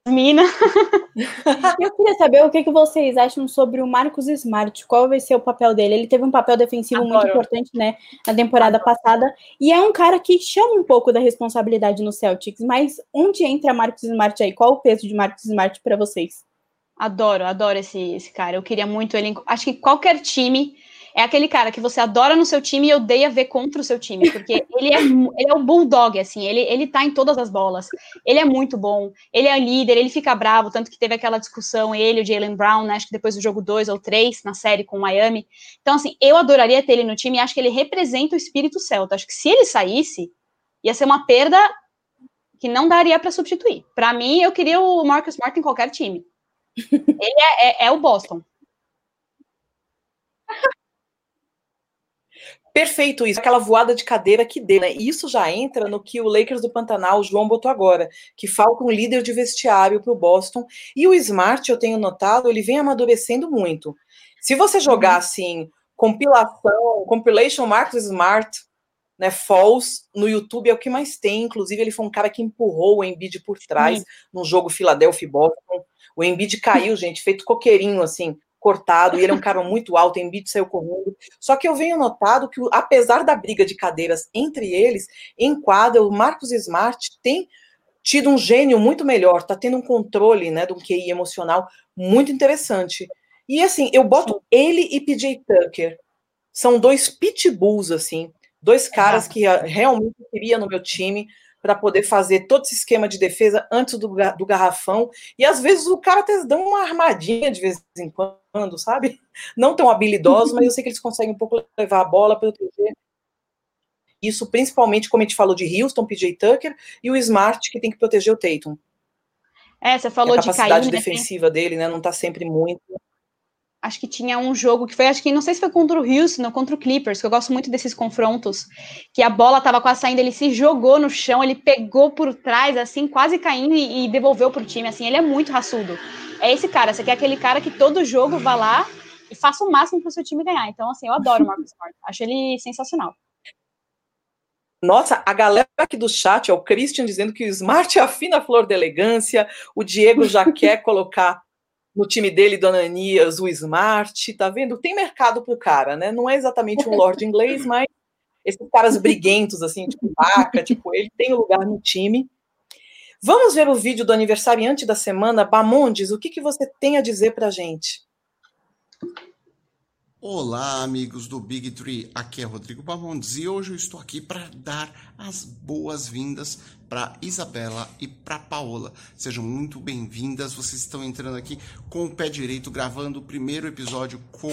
Mina. Eu queria saber o que, que vocês acham sobre o Marcos Smart. Qual vai ser o papel dele? Ele teve um papel defensivo Adoro. muito importante, né, na temporada Adoro. passada. E é um cara que chama um pouco da responsabilidade no Celtics. Mas onde entra Marcos Smart aí? Qual o peso de Marcos Smart para vocês? Adoro, adoro esse, esse cara. Eu queria muito ele. Acho que qualquer time é aquele cara que você adora no seu time e odeia ver contra o seu time, porque ele é, ele é o bulldog, assim, ele, ele tá em todas as bolas, ele é muito bom, ele é líder, ele fica bravo, tanto que teve aquela discussão, ele e o Jalen Brown, né, acho que depois do jogo 2 ou 3, na série com o Miami, então, assim, eu adoraria ter ele no time e acho que ele representa o espírito celta, acho que se ele saísse, ia ser uma perda que não daria para substituir. Para mim, eu queria o Marcus Smart em qualquer time. Ele é, é, é o Boston. Perfeito isso, aquela voada de cadeira que deu, né? Isso já entra no que o Lakers do Pantanal, o João botou agora, que falta um líder de vestiário para o Boston. E o Smart, eu tenho notado, ele vem amadurecendo muito. Se você jogar uhum. assim, compilação, compilation Marcos Smart, né, Falls, no YouTube é o que mais tem. Inclusive, ele foi um cara que empurrou o Embiid por trás Sim. no jogo Philadelphia e Boston. O Embiid caiu, gente, feito coqueirinho, assim cortado, e ele é um cara muito alto, Embiid saiu correndo. Só que eu venho notado que, apesar da briga de cadeiras entre eles, em quadra, o Marcos Smart tem tido um gênio muito melhor, tá tendo um controle, né, de um QI emocional muito interessante. E assim, eu boto ele e PJ Tucker. São dois pitbulls, assim, dois caras que realmente queria no meu time para poder fazer todo esse esquema de defesa antes do, do garrafão. E às vezes o cara até dá uma armadinha de vez em quando, sabe? Não tão habilidosos, mas eu sei que eles conseguem um pouco levar a bola, proteger. Isso principalmente, como a gente falou de Houston, PJ Tucker, e o Smart, que tem que proteger o Tatum. É, você falou a de cair. A capacidade defensiva dele, né? Não está sempre muito acho que tinha um jogo que foi, acho que não sei se foi contra o Houston ou contra o Clippers, que eu gosto muito desses confrontos, que a bola tava quase saindo, ele se jogou no chão, ele pegou por trás, assim, quase caindo e, e devolveu pro time, assim, ele é muito raçudo. É esse cara, você quer aquele cara que todo jogo vá lá e faça o máximo pro seu time ganhar. Então, assim, eu adoro o Marcus Smart, acho ele sensacional. Nossa, a galera aqui do chat, ó, o Christian dizendo que o Smart afina a flor da elegância, o Diego já quer colocar no time dele, Dona Anias, o Smart, tá vendo? Tem mercado pro cara, né? Não é exatamente um Lord inglês, mas esses caras briguentos, assim, tipo vaca, tipo, ele tem lugar no time. Vamos ver o vídeo do aniversariante da semana, Bamondes, o que, que você tem a dizer pra gente? Olá, amigos do Big Tree. Aqui é Rodrigo Bamondes e hoje eu estou aqui para dar as boas-vindas para Isabela e para Paola. Sejam muito bem-vindas. Vocês estão entrando aqui com o pé direito, gravando o primeiro episódio com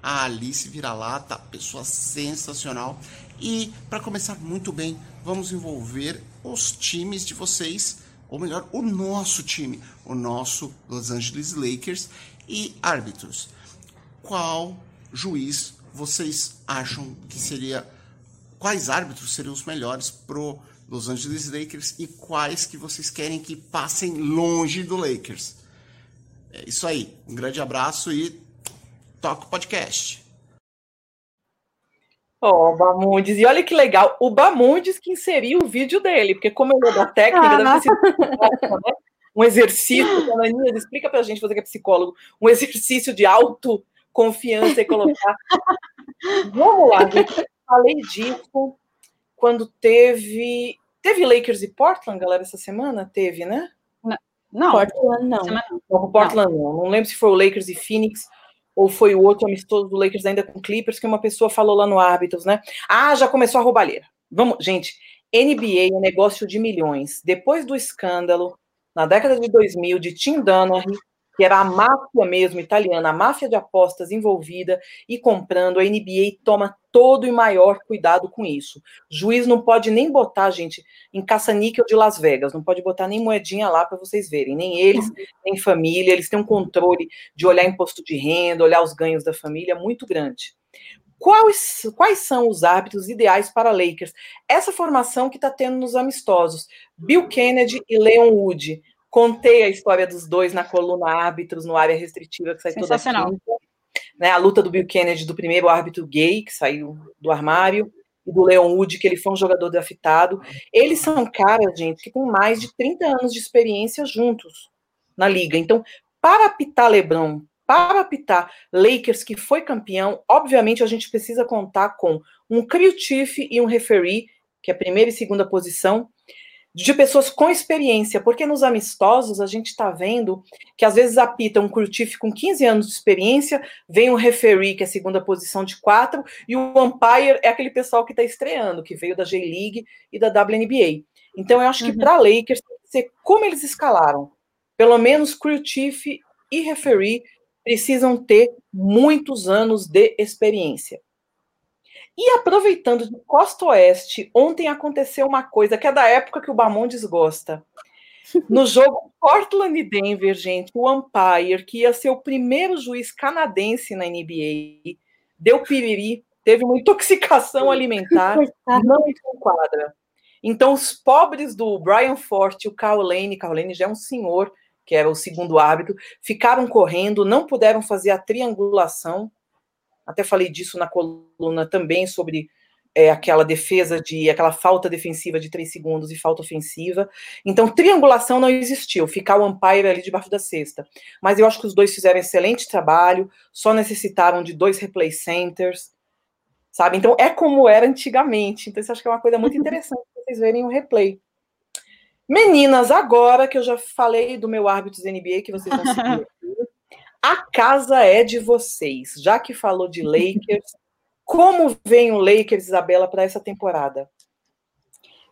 a Alice Vira-Lata, pessoa sensacional. E para começar muito bem, vamos envolver os times de vocês, ou melhor, o nosso time, o nosso Los Angeles Lakers e árbitros. Qual juiz vocês acham que seria quais árbitros seriam os melhores pro Los Angeles Lakers e quais que vocês querem que passem longe do Lakers? É isso aí. Um grande abraço e toca o podcast. Ó, oh, o Bamundes. E olha que legal, o Bamundes que inseriu o vídeo dele, porque como ele é da técnica, ah. ter sido né? um exercício, Ananinha, explica pra gente, você que é psicólogo, um exercício de auto confiança e colocar. Vamos lá, gente. Falei disso quando teve. Teve Lakers e Portland, galera, essa semana? Teve, né? Não. Portland não. Não, Portland não. não. lembro se foi o Lakers e Phoenix ou foi o outro amistoso do Lakers ainda com Clippers, que uma pessoa falou lá no árbitros, né? Ah, já começou a roubalheira. Vamos, gente, NBA é um negócio de milhões. Depois do escândalo, na década de 2000, de Tim Dunnery, que era a máfia mesmo italiana, a máfia de apostas envolvida e comprando, a NBA toma todo e maior cuidado com isso. O juiz não pode nem botar, gente, em caça-níquel de Las Vegas, não pode botar nem moedinha lá para vocês verem, nem eles, nem família, eles têm um controle de olhar imposto de renda, olhar os ganhos da família muito grande. Quais, quais são os árbitros ideais para Lakers? Essa formação que está tendo nos amistosos. Bill Kennedy e Leon Wood. Contei a história dos dois na coluna Árbitros, no área restritiva, que sai toda quinta. Né, a luta do Bill Kennedy, do primeiro árbitro gay, que saiu do armário, e do Leon Wood, que ele foi um jogador draftado. Eles são caras, gente, que têm mais de 30 anos de experiência juntos na liga. Então, para apitar LeBron, para apitar Lakers, que foi campeão, obviamente a gente precisa contar com um crew chief e um referee, que é a primeira e segunda posição, de pessoas com experiência, porque nos amistosos a gente está vendo que às vezes apita um curtife com 15 anos de experiência, vem um referee, que é a segunda posição de quatro, e o umpire é aquele pessoal que está estreando, que veio da J-League e da WNBA. Então eu acho que uhum. para Lakers como eles escalaram. Pelo menos chief e referee precisam ter muitos anos de experiência. E aproveitando de Costa Oeste, ontem aconteceu uma coisa que é da época que o Bamondes gosta. No jogo Portland e Denver, gente, o umpire, que ia ser o primeiro juiz canadense na NBA, deu piriri, teve uma intoxicação alimentar, não enquadra. Então, os pobres do Brian Forte e o Carl Lane, Carl Lane já é um senhor, que era o segundo árbitro, ficaram correndo, não puderam fazer a triangulação, até falei disso na coluna também sobre é, aquela defesa de aquela falta defensiva de três segundos e falta ofensiva. Então, triangulação não existiu, ficar o umpire ali debaixo da cesta. Mas eu acho que os dois fizeram excelente trabalho, só necessitaram de dois replay centers, sabe? Então, é como era antigamente. Então, isso acho que é uma coisa muito interessante vocês verem o replay. Meninas, agora que eu já falei do meu árbitro NBA, que vocês vão seguir a casa é de vocês. Já que falou de Lakers, como vem o Lakers, Isabela, para essa temporada?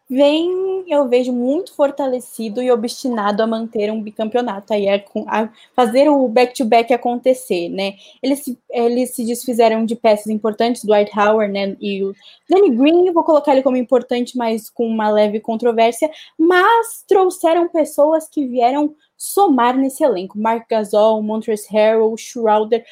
Vem, eu vejo muito fortalecido e obstinado a manter um bicampeonato, aí é a fazer o back-to-back -back acontecer, né? Eles, eles se desfizeram de peças importantes, Dwight Howard, né? E o Danny Green, vou colocar ele como importante, mas com uma leve controvérsia, mas trouxeram pessoas que vieram somar nesse elenco. Mark Gasol, Montrezl Harrell, Schroeder,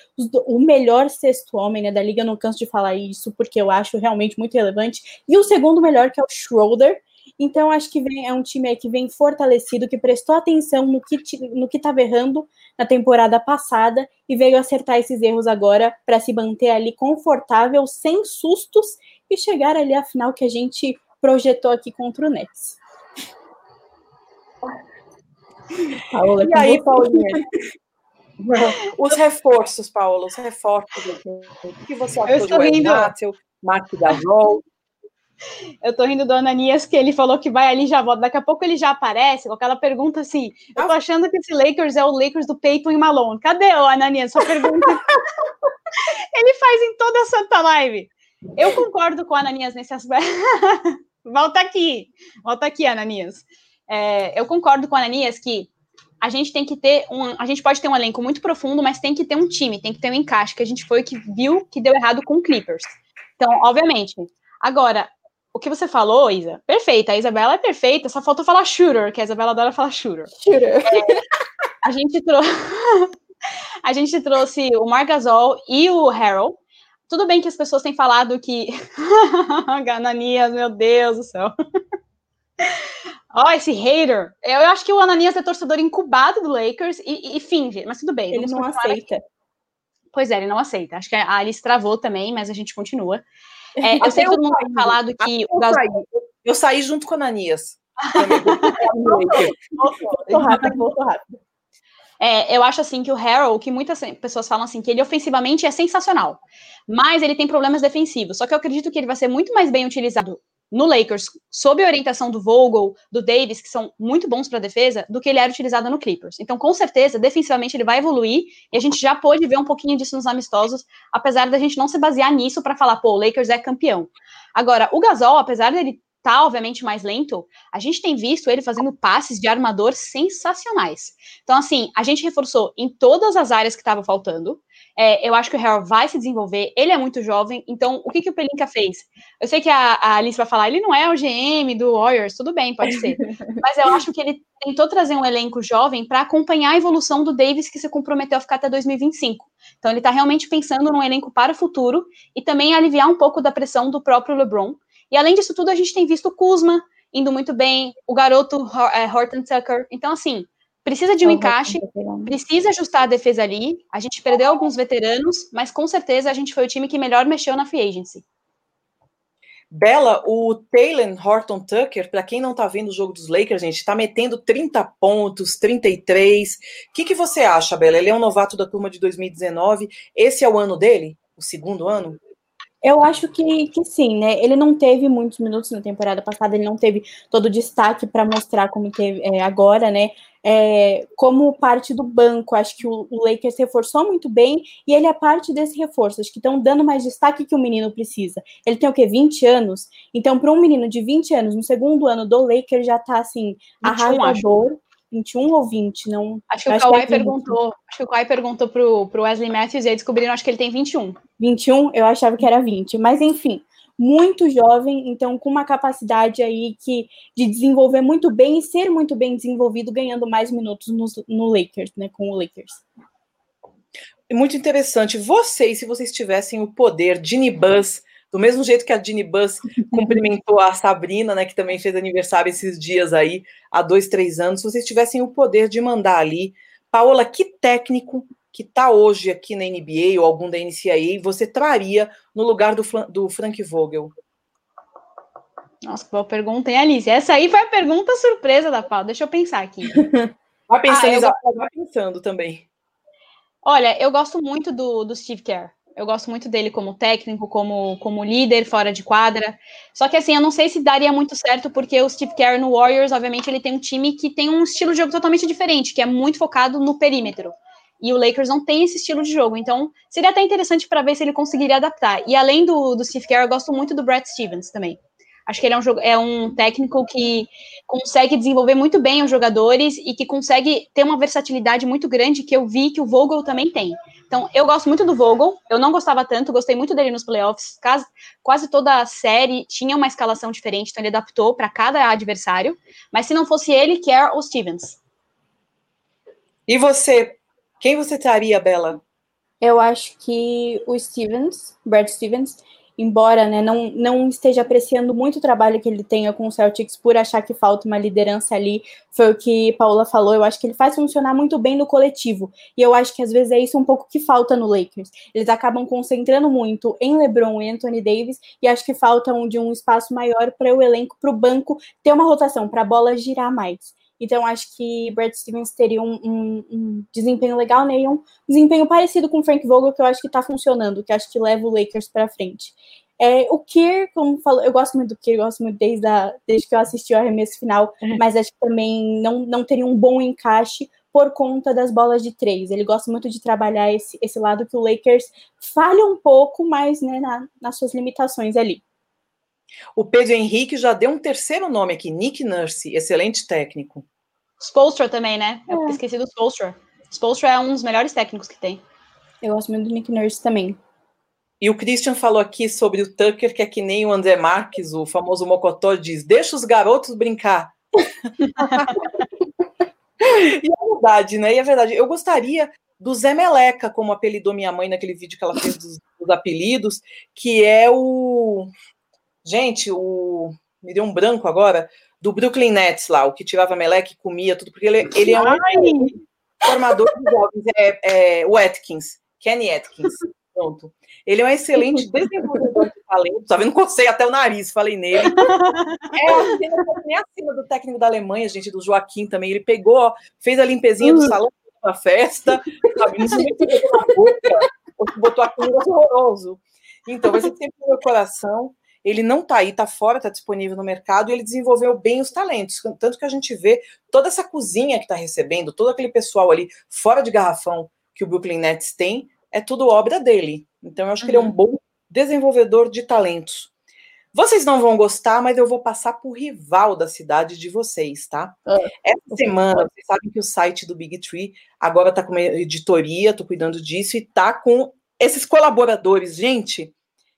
o melhor sexto homem né, da liga, eu não canso de falar isso, porque eu acho realmente muito relevante. E o segundo melhor, que é o Schroeder. Então, acho que vem, é um time que vem fortalecido, que prestou atenção no que no que estava errando na temporada passada e veio acertar esses erros agora para se manter ali confortável, sem sustos e chegar ali à final que a gente projetou aqui contra o Nets. Paola, e aí, Paulinha? Os reforços, Paola, os reforços. O que você achou de Wayne Mark Gasol? Eu tô rindo do Ananias que ele falou que vai ali já volta. Daqui a pouco ele já aparece com aquela pergunta assim. Eu tô achando que esse Lakers é o Lakers do Peyton e Malone. Cadê o Ananias? Sua pergunta. ele faz em toda a Santa Live. Eu concordo com o Ananias nesse aspecto. volta aqui. Volta aqui, Ananias. É, eu concordo com o Ananias que a gente tem que ter um. A gente pode ter um elenco muito profundo, mas tem que ter um time, tem que ter um encaixe, que a gente foi que viu que deu errado com o Clippers. Então, obviamente. Agora, o que você falou, Isa, perfeita. A Isabela é perfeita, só faltou falar shooter, que a Isabela adora falar shooter. Shooter. É, a gente trouxe. a gente trouxe o Marc Gasol e o Harold. Tudo bem que as pessoas têm falado que. Gananias, meu Deus do céu. Ó, oh, esse hater. Eu acho que o Ananias é torcedor incubado do Lakers e, e finge, mas tudo bem. Ele não aceita. Aqui. Pois é, ele não aceita. Acho que a Alice travou também, mas a gente continua. É, eu sei que todo mundo tem falado que. Eu, Gasol... saí. eu saí junto com o Ananias. voltou rápido, voltou rápido. É, eu acho assim que o Harold, que muitas pessoas falam assim, que ele ofensivamente é sensacional, mas ele tem problemas defensivos. Só que eu acredito que ele vai ser muito mais bem utilizado no Lakers, sob a orientação do Vogel, do Davis, que são muito bons para defesa, do que ele era utilizado no Clippers. Então, com certeza, defensivamente ele vai evoluir, e a gente já pôde ver um pouquinho disso nos amistosos, apesar da gente não se basear nisso para falar, pô, o Lakers é campeão. Agora, o Gasol, apesar dele tá, obviamente, mais lento, a gente tem visto ele fazendo passes de armador sensacionais. Então, assim, a gente reforçou em todas as áreas que estava faltando. É, eu acho que o Harold vai se desenvolver, ele é muito jovem, então o que, que o Pelinka fez? Eu sei que a, a Alice vai falar, ele não é o GM do Warriors, tudo bem, pode ser. Mas eu acho que ele tentou trazer um elenco jovem para acompanhar a evolução do Davis, que se comprometeu a ficar até 2025. Então ele está realmente pensando num elenco para o futuro e também aliviar um pouco da pressão do próprio LeBron. E além disso tudo, a gente tem visto o Kuzma indo muito bem, o garoto é, Horton Tucker. Então, assim, Precisa de um encaixe, precisa ajustar a defesa ali. A gente perdeu alguns veteranos, mas com certeza a gente foi o time que melhor mexeu na free agency. Bela, o Taylor Horton Tucker, para quem não está vendo o jogo dos Lakers, gente, está metendo 30 pontos, 33. O que, que você acha, Bela? Ele é um novato da turma de 2019. Esse é o ano dele? O segundo ano? Eu acho que, que sim, né? Ele não teve muitos minutos na temporada passada, ele não teve todo o destaque para mostrar como teve é, agora, né? É, como parte do banco, acho que o, o, Lakers reforçou muito bem e ele é parte desse reforço, acho que estão dando mais destaque que o menino precisa. Ele tem o quê? 20 anos? Então, para um menino de 20 anos, no segundo ano do Lakers, já está assim, 21, arrasador. Acho. 21 ou 20, não. Acho que o Kawhi é perguntou. Acho que o Kawhi perguntou pro, pro Wesley Matthews e aí descobriram, acho que ele tem 21. 21? Eu achava que era 20. Mas enfim, muito jovem, então com uma capacidade aí que, de desenvolver muito bem e ser muito bem desenvolvido, ganhando mais minutos no, no Lakers, né? Com o Lakers. Muito interessante. Vocês, se vocês tivessem o poder, Ginny Buzz do mesmo jeito que a Ginny Bus cumprimentou a Sabrina, né, que também fez aniversário esses dias aí, há dois, três anos, se vocês tivessem o poder de mandar ali, Paola, que técnico que está hoje aqui na NBA ou algum da NCAA você traria no lugar do, do Frank Vogel? Nossa, boa pergunta, hein, Alice? Essa aí foi a pergunta surpresa da Paula. Deixa eu pensar aqui. Vai pensando, ah, eu... vai pensando também. Olha, eu gosto muito do, do Steve Kerr. Eu gosto muito dele como técnico, como, como líder fora de quadra. Só que assim, eu não sei se daria muito certo, porque o Steve Kerr no Warriors, obviamente, ele tem um time que tem um estilo de jogo totalmente diferente, que é muito focado no perímetro. E o Lakers não tem esse estilo de jogo. Então, seria até interessante para ver se ele conseguiria adaptar. E além do, do Steve Kerr, eu gosto muito do Brad Stevens também. Acho que ele é um, é um técnico que consegue desenvolver muito bem os jogadores e que consegue ter uma versatilidade muito grande que eu vi que o Vogel também tem. Então, eu gosto muito do Vogel, eu não gostava tanto, gostei muito dele nos playoffs. Quase, quase toda a série tinha uma escalação diferente, então ele adaptou para cada adversário. Mas se não fosse ele, Kerr ou Stevens. E você? Quem você traria, Bela? Eu acho que o Stevens, Brad Stevens, embora né, não, não esteja apreciando muito o trabalho que ele tenha com o Celtics por achar que falta uma liderança ali, foi o que Paula falou, eu acho que ele faz funcionar muito bem no coletivo, e eu acho que às vezes é isso um pouco que falta no Lakers, eles acabam concentrando muito em LeBron e Anthony Davis, e acho que falta um, de um espaço maior para o elenco, para o banco ter uma rotação, para a bola girar mais. Então, acho que Brad Stevens teria um, um, um, desempenho legal, né? E um desempenho parecido com o Frank Vogel, que eu acho que tá funcionando, que acho que leva o Lakers para frente. É, o Kier, como falou, eu gosto muito do Kier, gosto muito desde, a, desde que eu assisti o arremesso final, uhum. mas acho que também não, não teria um bom encaixe por conta das bolas de três. Ele gosta muito de trabalhar esse, esse lado que o Lakers falha um pouco, mas né, na, nas suas limitações ali. O Pedro Henrique já deu um terceiro nome aqui, Nick Nurse, excelente técnico. Spolstra também, né? Eu é. esqueci do Spolstra. Spolstra é um dos melhores técnicos que tem. Eu gosto muito do Nick Nurse também. E o Christian falou aqui sobre o Tucker, que é que nem o André Marques, o famoso Mocotó, diz: deixa os garotos brincar. e é verdade, né? E é verdade. Eu gostaria do Zé Meleca, como apelidou minha mãe naquele vídeo que ela fez dos, dos apelidos, que é o Gente, o. Me deu um branco agora, do Brooklyn Nets lá, o que tirava meleque, comia tudo, porque ele, ele é um formador de jovens, é, é, o Atkins, Kenny Atkins. Pronto. Ele é um excelente desenvolvedor de talento. Tá vendo? Cocei até o nariz, falei nele. É a cena nem acima do técnico da Alemanha, gente, do Joaquim também. Ele pegou, ó, fez a limpezinha do salão da festa, sabe? Não sei na boca, botou aqui um horroroso. Então, vai ser sempre no meu coração ele não está aí, está fora, está disponível no mercado, e ele desenvolveu bem os talentos. Tanto que a gente vê toda essa cozinha que está recebendo, todo aquele pessoal ali fora de garrafão que o Brooklyn Nets tem, é tudo obra dele. Então, eu acho uhum. que ele é um uhum. bom desenvolvedor de talentos. Vocês não vão gostar, mas eu vou passar por rival da cidade de vocês, tá? Ah, Essa semana, vocês sabem que o site do Big Tree agora está com uma editoria, estou cuidando disso, e está com esses colaboradores. Gente,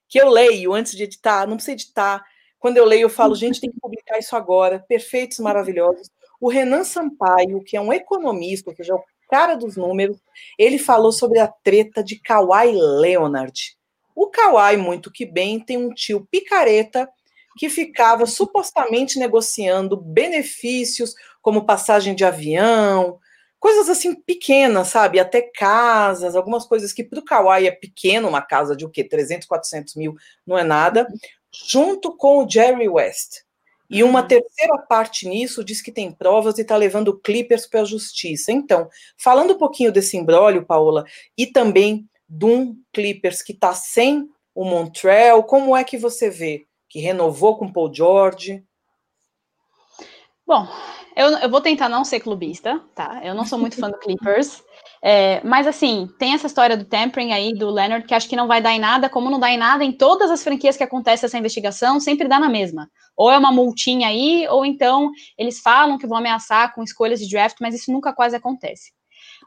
que eu leio antes de editar, não precisa editar. Quando eu leio, eu falo, gente, tem que publicar isso agora. Perfeitos, maravilhosos. O Renan Sampaio, que é um economista, que já é o cara dos números, ele falou sobre a treta de Kawhi Leonard. O Kawhi, muito que bem, tem um tio picareta que ficava supostamente negociando benefícios, como passagem de avião, coisas assim pequenas, sabe? Até casas, algumas coisas que para o Kawaii é pequeno, uma casa de o quê? 300, 400 mil, não é nada, junto com o Jerry West. E uma uhum. terceira parte nisso diz que tem provas e está levando o Clippers para a justiça. Então, falando um pouquinho desse imbróglio, Paola, e também de um Clippers que está sem o Montreal, como é que você vê? Que renovou com o Paul George? Bom, eu, eu, vou tentar não ser clubista, tá? Eu não sou muito fã do Clippers. É, mas assim, tem essa história do tampering aí do Leonard que acho que não vai dar em nada, como não dá em nada em todas as franquias que acontece essa investigação, sempre dá na mesma. Ou é uma multinha aí, ou então eles falam que vão ameaçar com escolhas de draft, mas isso nunca quase acontece.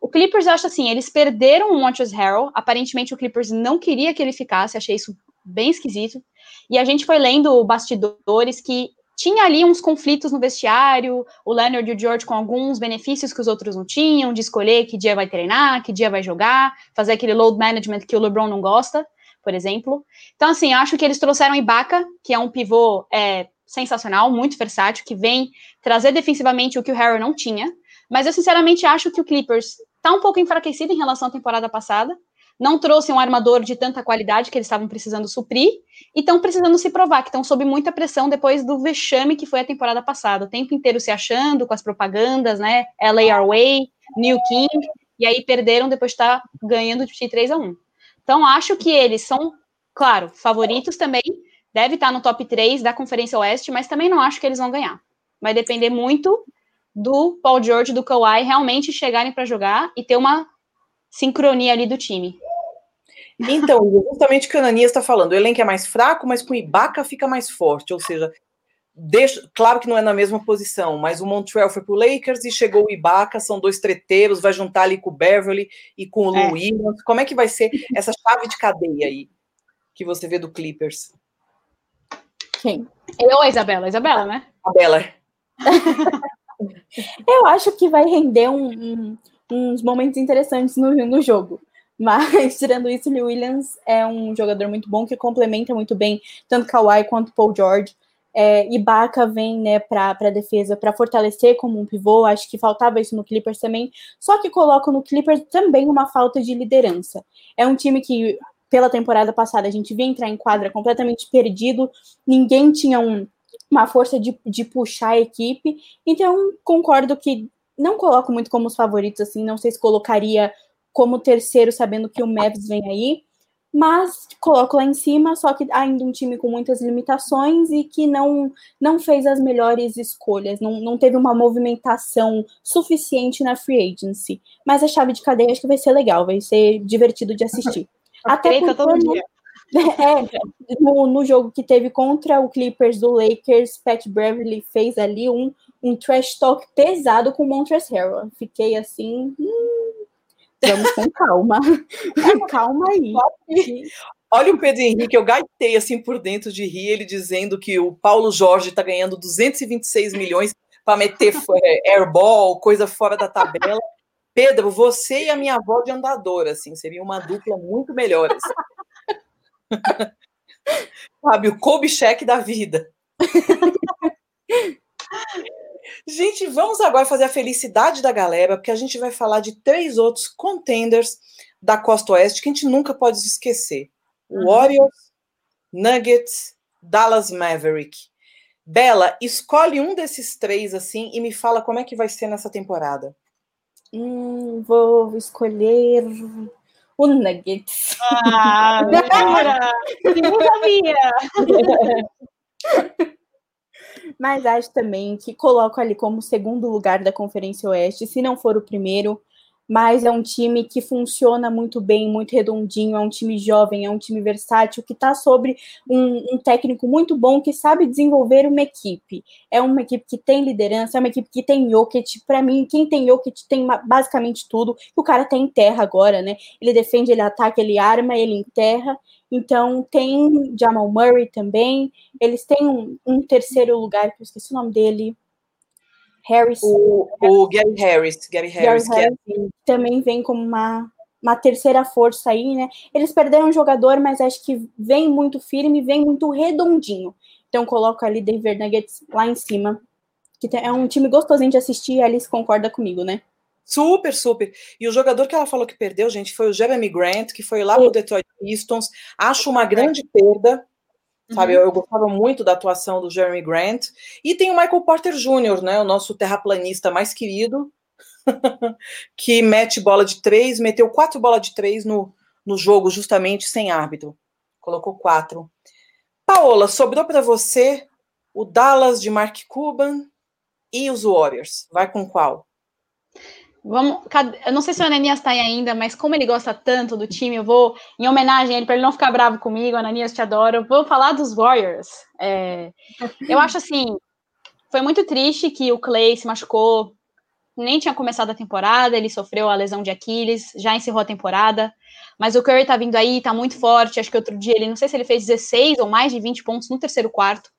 O Clippers, eu acho assim, eles perderam o Montrezl Harrell, aparentemente o Clippers não queria que ele ficasse, achei isso bem esquisito. E a gente foi lendo bastidores que tinha ali uns conflitos no vestiário, o Leonard e o George com alguns benefícios que os outros não tinham, de escolher que dia vai treinar, que dia vai jogar, fazer aquele load management que o LeBron não gosta, por exemplo. Então, assim, acho que eles trouxeram Ibaka, que é um pivô é, sensacional, muito versátil, que vem trazer defensivamente o que o Harry não tinha. Mas eu, sinceramente, acho que o Clippers está um pouco enfraquecido em relação à temporada passada não trouxe um armador de tanta qualidade que eles estavam precisando suprir e estão precisando se provar, que estão sob muita pressão depois do vexame que foi a temporada passada, o tempo inteiro se achando com as propagandas, né? LA Way, New King, e aí perderam depois de estar tá ganhando de 3 a 1. Então acho que eles são, claro, favoritos também, deve estar tá no top 3 da Conferência Oeste, mas também não acho que eles vão ganhar. Vai depender muito do Paul George, do Kawhi realmente chegarem para jogar e ter uma sincronia ali do time. Então, justamente o que o Ananias está falando, o elenco é mais fraco, mas com o Ibaka fica mais forte, ou seja, deixa, claro que não é na mesma posição, mas o Montreal foi para o Lakers e chegou o Ibaka, são dois treteiros, vai juntar ali com o Beverly e com o é. Williams. Como é que vai ser essa chave de cadeia aí que você vê do Clippers? Quem? Eu ou a Isabela? Isabela, né? A Bela. Eu acho que vai render um, um, uns momentos interessantes no, no jogo Mas, tirando isso, o Williams é um jogador muito bom que complementa muito bem tanto Kawhi quanto Paul George. É, Ibaka vem né, para a defesa para fortalecer como um pivô. Acho que faltava isso no Clippers também. Só que coloco no Clippers também uma falta de liderança. É um time que, pela temporada passada, a gente via entrar em quadra completamente perdido. Ninguém tinha um, uma força de, de puxar a equipe. Então, concordo que não coloco muito como os favoritos, assim. Não sei se colocaria como terceiro, sabendo que o Mavs vem aí mas coloco lá em cima, só que ainda um time com muitas limitações e que não, não fez as melhores escolhas, não, não teve uma movimentação suficiente na free agency. Mas a chave de cadeia acho que vai ser legal, vai ser divertido de assistir. Até porque, todo dia. É, no, no, jogo que teve contra o Clippers do Lakers, Pat Beverly fez ali um, um trash talk pesado com o Montrezl Harrell. Fiquei assim, hum, Vamos com calma. calma aí. Olha o Pedro Henrique, eu gaitei assim por dentro de rir, ele dizendo que o Paulo Jorge está ganhando 226 milhões para meter é, airball, coisa fora da tabela. Pedro, você e a minha avó de andadora, assim, seria uma dupla muito melhor. Assim. Sabe, o Kobe check da vida. Gente, vamos agora fazer a felicidade da galera, porque a gente vai falar de três outros contenders da Costa Oeste que a gente nunca pode esquecer: o uhum. Warriors, Nuggets, Dallas Maverick. Bela, escolhe um desses três assim e me fala como é que vai ser nessa temporada. Hum, vou escolher o Nuggets. Ah, mentira! Não sabia! Mas acho também que coloco ali como segundo lugar da Conferência Oeste, se não for o primeiro, mas é um time que funciona muito bem, muito redondinho, é um time jovem, é um time versátil, que está sobre um, um, técnico muito bom que sabe desenvolver uma equipe. É uma equipe que tem liderança, é uma equipe que tem Jokic. Para mim, quem tem Jokic tem basicamente tudo. O cara tem terra agora, né? Ele defende, ele ataca, ele arma, ele enterra. Então, tem Jamal Murray também. Eles têm um, um terceiro lugar, que eu esqueci o nome dele. Harris. O, o Gary Harris. Gary Harris, Gary Harris é... também vem como uma, uma terceira força aí, né? Eles perderam um jogador, mas acho que vem muito firme, vem muito redondinho. Então, coloco ali Denver Nuggets lá em cima. Que é um time gostosinho de assistir, e a Alice concorda comigo, né? Super, super. E o jogador que ela falou que perdeu, gente, foi o Jeremy Grant, que foi lá para o Detroit Pistons. Acho uma grande perda, sabe? Uhum. Eu, eu, gostava muito da atuação do Jeremy Grant. E tem o Michael Porter Jr., né? O nosso terraplanista mais querido, que mete bola de três, meteu quatro bolas de três no, no jogo, justamente sem árbitro. Colocou quatro. Paola, sobrou para você o Dallas de Mark Cuban e os Warriors. Vai com qual? Vamos, eu não sei se o Ananias está aí ainda, mas como ele gosta tanto do time, eu vou, em homenagem a ele, para ele não ficar bravo comigo, Ananias, te adoro, vou falar dos Warriors. É, eu acho assim, foi muito triste que o Clay se machucou, nem tinha começado a temporada, ele sofreu a lesão de Aquiles, já encerrou a temporada, mas o Curry tá vindo aí, tá muito forte, acho que outro dia ele, não sei se ele fez 16 ou mais de 20 pontos no terceiro quarto,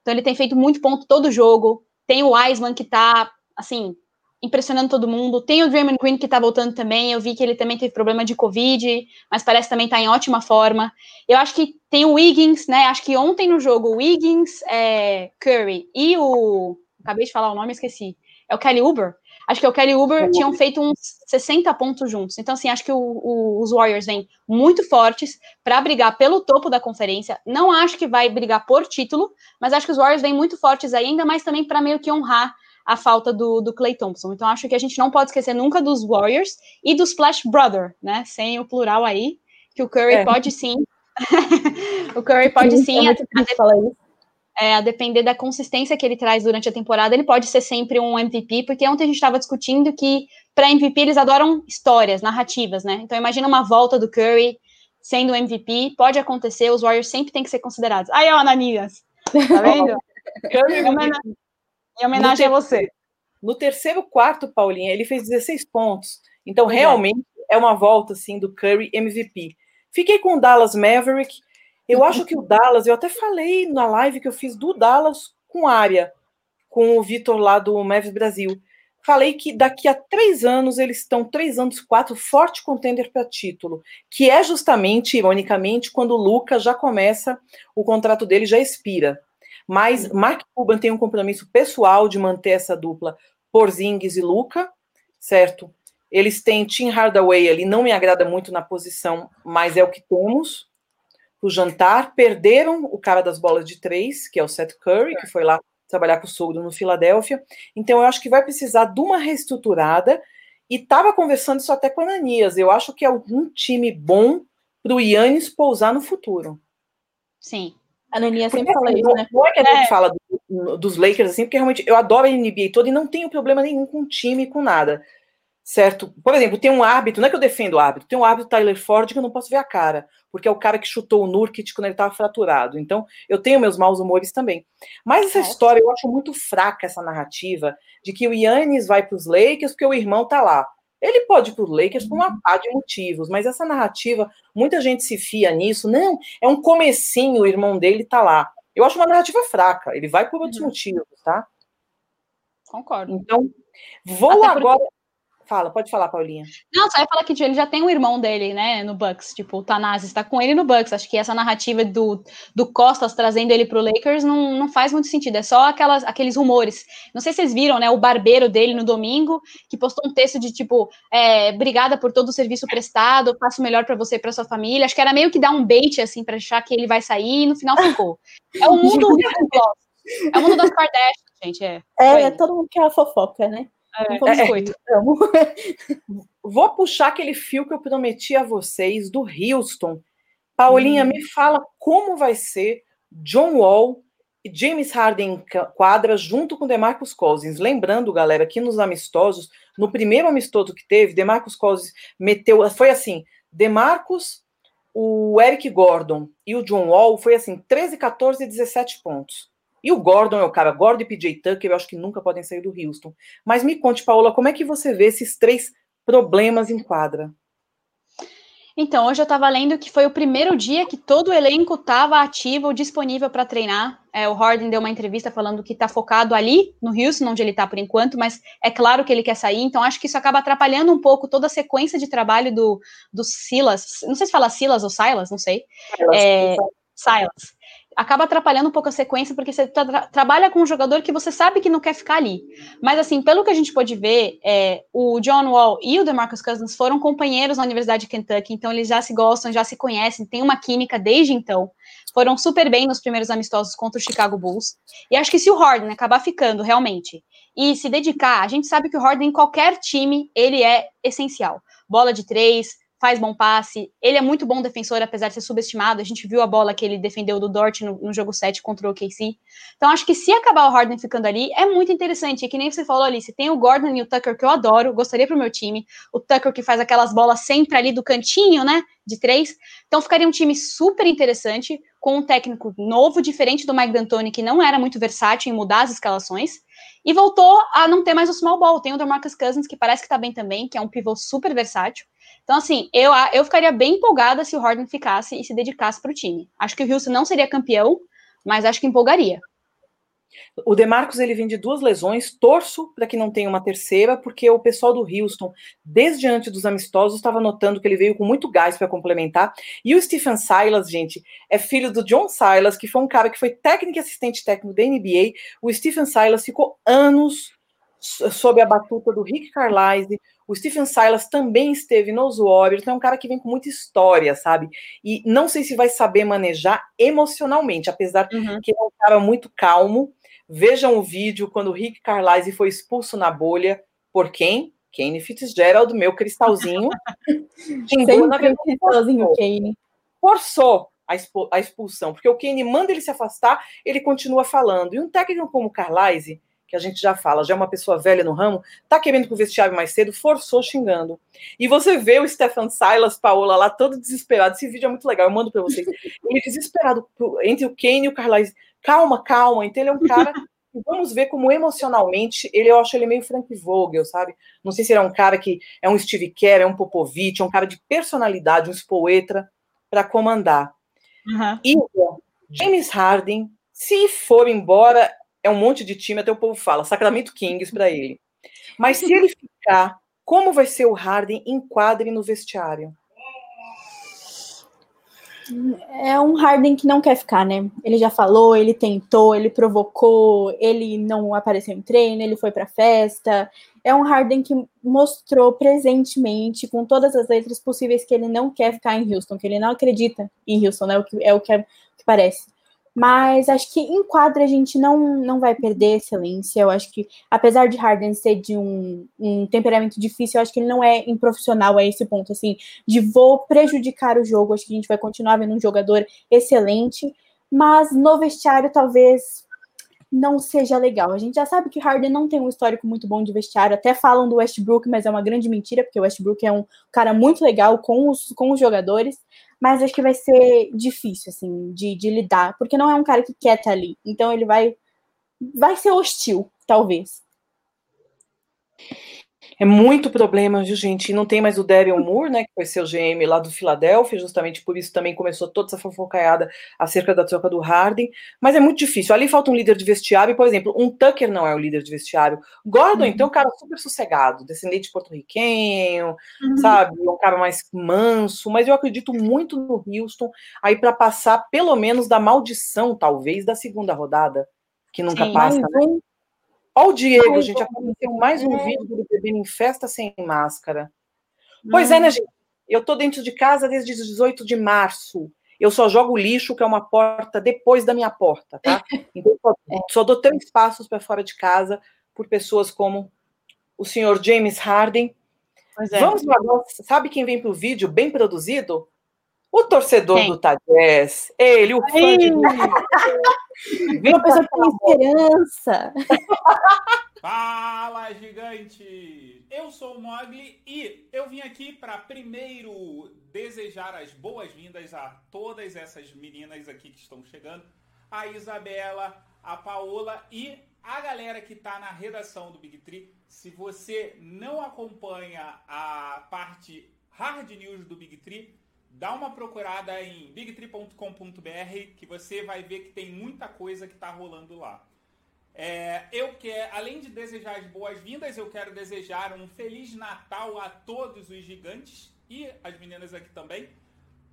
então ele tem feito muito ponto todo jogo, tem o Wiseman que tá, assim, impressionando todo mundo. Tem o Draymond Green que tá voltando também. Eu vi que ele também teve problema de Covid, mas parece também tá em ótima forma. Eu acho que tem o Wiggins, né? Acho que ontem no jogo o Wiggins, é, Curry e o. Acabei de falar o nome, esqueci. É o Kelly Uber. Acho que o Kelly Uber tinham feito uns 60 pontos juntos. Então, assim, acho que o, o, os Warriors vêm muito fortes para brigar pelo topo da conferência. Não acho que vai brigar por título, mas acho que os Warriors vêm muito fortes aí, ainda mais também para meio que honrar a falta do, do Clay Thompson. Então, acho que a gente não pode esquecer nunca dos Warriors e do Splash Brother, né? Sem o plural aí, que o Curry é. pode sim. o Curry pode sim. sim é a, é, a depender da consistência que ele traz durante a temporada, ele pode ser sempre um MVP, porque ontem a gente estava discutindo que para MVP eles adoram histórias, narrativas, né? Então imagina uma volta do Curry sendo MVP, pode acontecer, os Warriors sempre têm que ser considerados. Aí, ó, Ananias, tá vendo? Curry, em homenagem a você. No terceiro quarto, Paulinha, ele fez 16 pontos. Então, é. realmente, é uma volta, assim, do Curry MVP. Fiquei com o Dallas Maverick. Eu acho que o Dallas, eu até falei na live que eu fiz do Dallas com área, com o Vitor lá do Mavis Brasil. falei que daqui a três anos eles estão, três anos, quatro, forte contender para título, que é justamente, ironicamente, quando o Lucas já começa, o contrato dele já expira. Mas Mark Cuban tem um compromisso pessoal de manter essa dupla Porzingis e Luca, certo? Eles têm Tim Hardaway ali, não me agrada muito na posição, mas é o que temos. O jantar, perderam o cara das bolas de três, que é o Seth Curry, que foi lá trabalhar com o sogro no Filadélfia. Então, eu acho que vai precisar de uma reestruturada. E estava conversando isso até com a Ananias. Eu acho que é um time bom para o Yannis pousar no futuro. Sim. A Ananias sempre fala isso, né? Não é que a gente fala do, dos Lakers assim, porque realmente eu adoro a NBA toda e não tenho problema nenhum com o time, com nada certo? Por exemplo, tem um árbitro, não é que eu defendo o árbitro, tem um árbitro Tyler Ford que eu não posso ver a cara, porque é o cara que chutou o Nurkic quando ele estava fraturado. Então, eu tenho meus maus humores também. Mas essa é. história eu acho muito fraca essa narrativa de que o Yannis vai para os Lakers porque o irmão tá lá. Ele pode ir para os Lakers por uma par de motivos, mas essa narrativa, muita gente se fia nisso. Não, é um comecinho, o irmão dele tá lá. Eu acho uma narrativa fraca. Ele vai por outros uhum. motivos, tá? Concordo. Então, vou agora. Fala, pode falar, Paulinha. Não, só ia falar que ele já tem um irmão dele, né, no Bucks. Tipo, o Tanazes está com ele no Bucks. Acho que essa narrativa do, do Costas trazendo ele pro Lakers não, não faz muito sentido. É só aquelas, aqueles rumores. Não sei se vocês viram, né, o barbeiro dele no domingo, que postou um texto de tipo, é, obrigada por todo o serviço prestado, faço o melhor para você e pra sua família. Acho que era meio que dar um bait, assim, pra achar que ele vai sair e no final ficou. É o mundo É o mundo das Kardashian, gente. É, é, é todo mundo quer a fofoca, né? É, Vou puxar aquele fio que eu prometi a vocês do Houston. Paulinha, hum. me fala como vai ser John Wall e James Harden quadra junto com DeMarcus Cousins. Lembrando, galera, que nos amistosos, no primeiro amistoso que teve, DeMarcus Cousins meteu, foi assim, DeMarcus, o Eric Gordon e o John Wall foi assim, 13, 14 e 17 pontos. E o Gordon é o cara, Gordon e PJ Tucker, eu acho que nunca podem sair do Houston. Mas me conte, Paola, como é que você vê esses três problemas em quadra? Então, hoje eu estava lendo que foi o primeiro dia que todo o elenco estava ativo, disponível para treinar. É, o Harden deu uma entrevista falando que está focado ali, no Houston, onde ele está por enquanto, mas é claro que ele quer sair, então acho que isso acaba atrapalhando um pouco toda a sequência de trabalho do, do Silas. Não sei se fala Silas ou Silas, não sei. Silas. É, Silas acaba atrapalhando um pouco a sequência, porque você tra trabalha com um jogador que você sabe que não quer ficar ali. Mas, assim, pelo que a gente pôde ver, é, o John Wall e o DeMarcus Cousins foram companheiros na Universidade de Kentucky, então eles já se gostam, já se conhecem, tem uma química desde então. Foram super bem nos primeiros amistosos contra o Chicago Bulls. E acho que se o Harden acabar ficando realmente e se dedicar, a gente sabe que o Harden em qualquer time, ele é essencial. Bola de três, faz bom passe, ele é muito bom defensor, apesar de ser subestimado. A gente viu a bola que ele defendeu do Dort no, no jogo 7 contra o OKC. Então, acho que se acabar o Harden ficando ali, é muito interessante. E que nem você falou ali, se tem o Gordon e o Tucker, que eu adoro, gostaria pro meu time. O Tucker que faz aquelas bolas sempre ali do cantinho, né? De três. Então, ficaria um time super interessante, com um técnico novo, diferente do Mike D'Antoni, que não era muito versátil em mudar as escalações. E voltou a não ter mais o small ball. Tem o DeMarcus Cousins, que parece que tá bem também, que é um pivô super versátil. Então, assim, eu, eu ficaria bem empolgada se o Harden ficasse e se dedicasse para o time. Acho que o Houston não seria campeão, mas acho que empolgaria. O Demarcus ele vem de duas lesões, torço para que não tenha uma terceira, porque o pessoal do Houston, desde antes dos amistosos, estava notando que ele veio com muito gás para complementar. E o Stephen Silas, gente, é filho do John Silas, que foi um cara que foi técnico e assistente técnico da NBA. O Stephen Silas ficou anos sob a batuta do Rick Carlisle, o Stephen Silas também esteve nos Warriors, então é um cara que vem com muita história, sabe? E não sei se vai saber manejar emocionalmente, apesar uhum. que é um cara muito calmo. Vejam o vídeo quando o Rick Carlisle foi expulso na bolha. Por quem? Kane Fitzgerald, meu cristalzinho. Sempre cristalzinho, Kane. Forçou a expulsão, porque o Kane manda ele se afastar, ele continua falando. E um técnico como o Carlisle que a gente já fala, já é uma pessoa velha no ramo, tá querendo pro vestiário mais cedo, forçou xingando. E você vê o Stefan Silas, Paola lá, todo desesperado. Esse vídeo é muito legal, eu mando para vocês. Ele desesperado entre o Kane e o Carlais. Calma, calma. Então ele é um cara. Vamos ver como emocionalmente ele, eu acho ele meio Frank Vogel, sabe? Não sei se ele é um cara que é um Steve Kerr, é um Popovich, é um cara de personalidade, um spoetra para comandar. Uhum. E James Harden, se for embora, é um monte de time, até o povo fala, Sacramento Kings para ele. Mas se ele ficar, como vai ser o Harden em e no vestiário? É um Harden que não quer ficar, né? Ele já falou, ele tentou, ele provocou, ele não apareceu em treino, ele foi para festa. É um Harden que mostrou presentemente, com todas as letras possíveis, que ele não quer ficar em Houston, que ele não acredita em Houston, né? O que, é o que, é, que parece. Mas acho que em quadra a gente não, não vai perder excelência. Eu acho que, apesar de Harden ser de um, um temperamento difícil, eu acho que ele não é improfissional a esse ponto, assim, de vou prejudicar o jogo. Acho que a gente vai continuar vendo um jogador excelente, mas no vestiário talvez não seja legal. A gente já sabe que Harden não tem um histórico muito bom de vestiário, até falam do Westbrook, mas é uma grande mentira, porque o Westbrook é um cara muito legal com os, com os jogadores mas acho que vai ser difícil, assim, de, de lidar, porque não é um cara que quer estar ali. Então ele vai, vai ser hostil, talvez. É muito problema, viu, gente? E não tem mais o Daryl Moore, né, que foi seu GM lá do Filadélfia, justamente por isso também começou toda essa fofocaiada acerca da troca do Harden. Mas é muito difícil. Ali falta um líder de vestiário, por exemplo, um Tucker não é o líder de vestiário. Gordon, uhum. então, é um cara super sossegado, descendente porto-riquenho, uhum. sabe? Um cara mais manso, mas eu acredito muito no Houston aí para passar pelo menos da maldição, talvez, da segunda rodada, que nunca Sim, passa. Né? Olha o Diego, Ai, gente, aconteceu mais um é. vídeo do bebendo em festa sem máscara. Pois é, né, hum. gente? Eu tô dentro de casa desde 18 de março. Eu só jogo lixo, que é uma porta depois da minha porta, tá? Então, só, é. só dou três passos para fora de casa por pessoas como o senhor James Harden. É. Vamos lá, sabe quem vem para o vídeo bem produzido? O torcedor Quem? do Tadés, ele, o fã de Vem uma pessoa com esperança. Fala, gigante! Eu sou o Mogli e eu vim aqui para primeiro desejar as boas-vindas a todas essas meninas aqui que estão chegando, a Isabela, a Paola e a galera que está na redação do Big Tree. Se você não acompanha a parte hard news do Big Tree, dá uma procurada em bigtree.com.br que você vai ver que tem muita coisa que está rolando lá. É, eu quero, além de desejar as boas-vindas, eu quero desejar um feliz Natal a todos os gigantes e as meninas aqui também,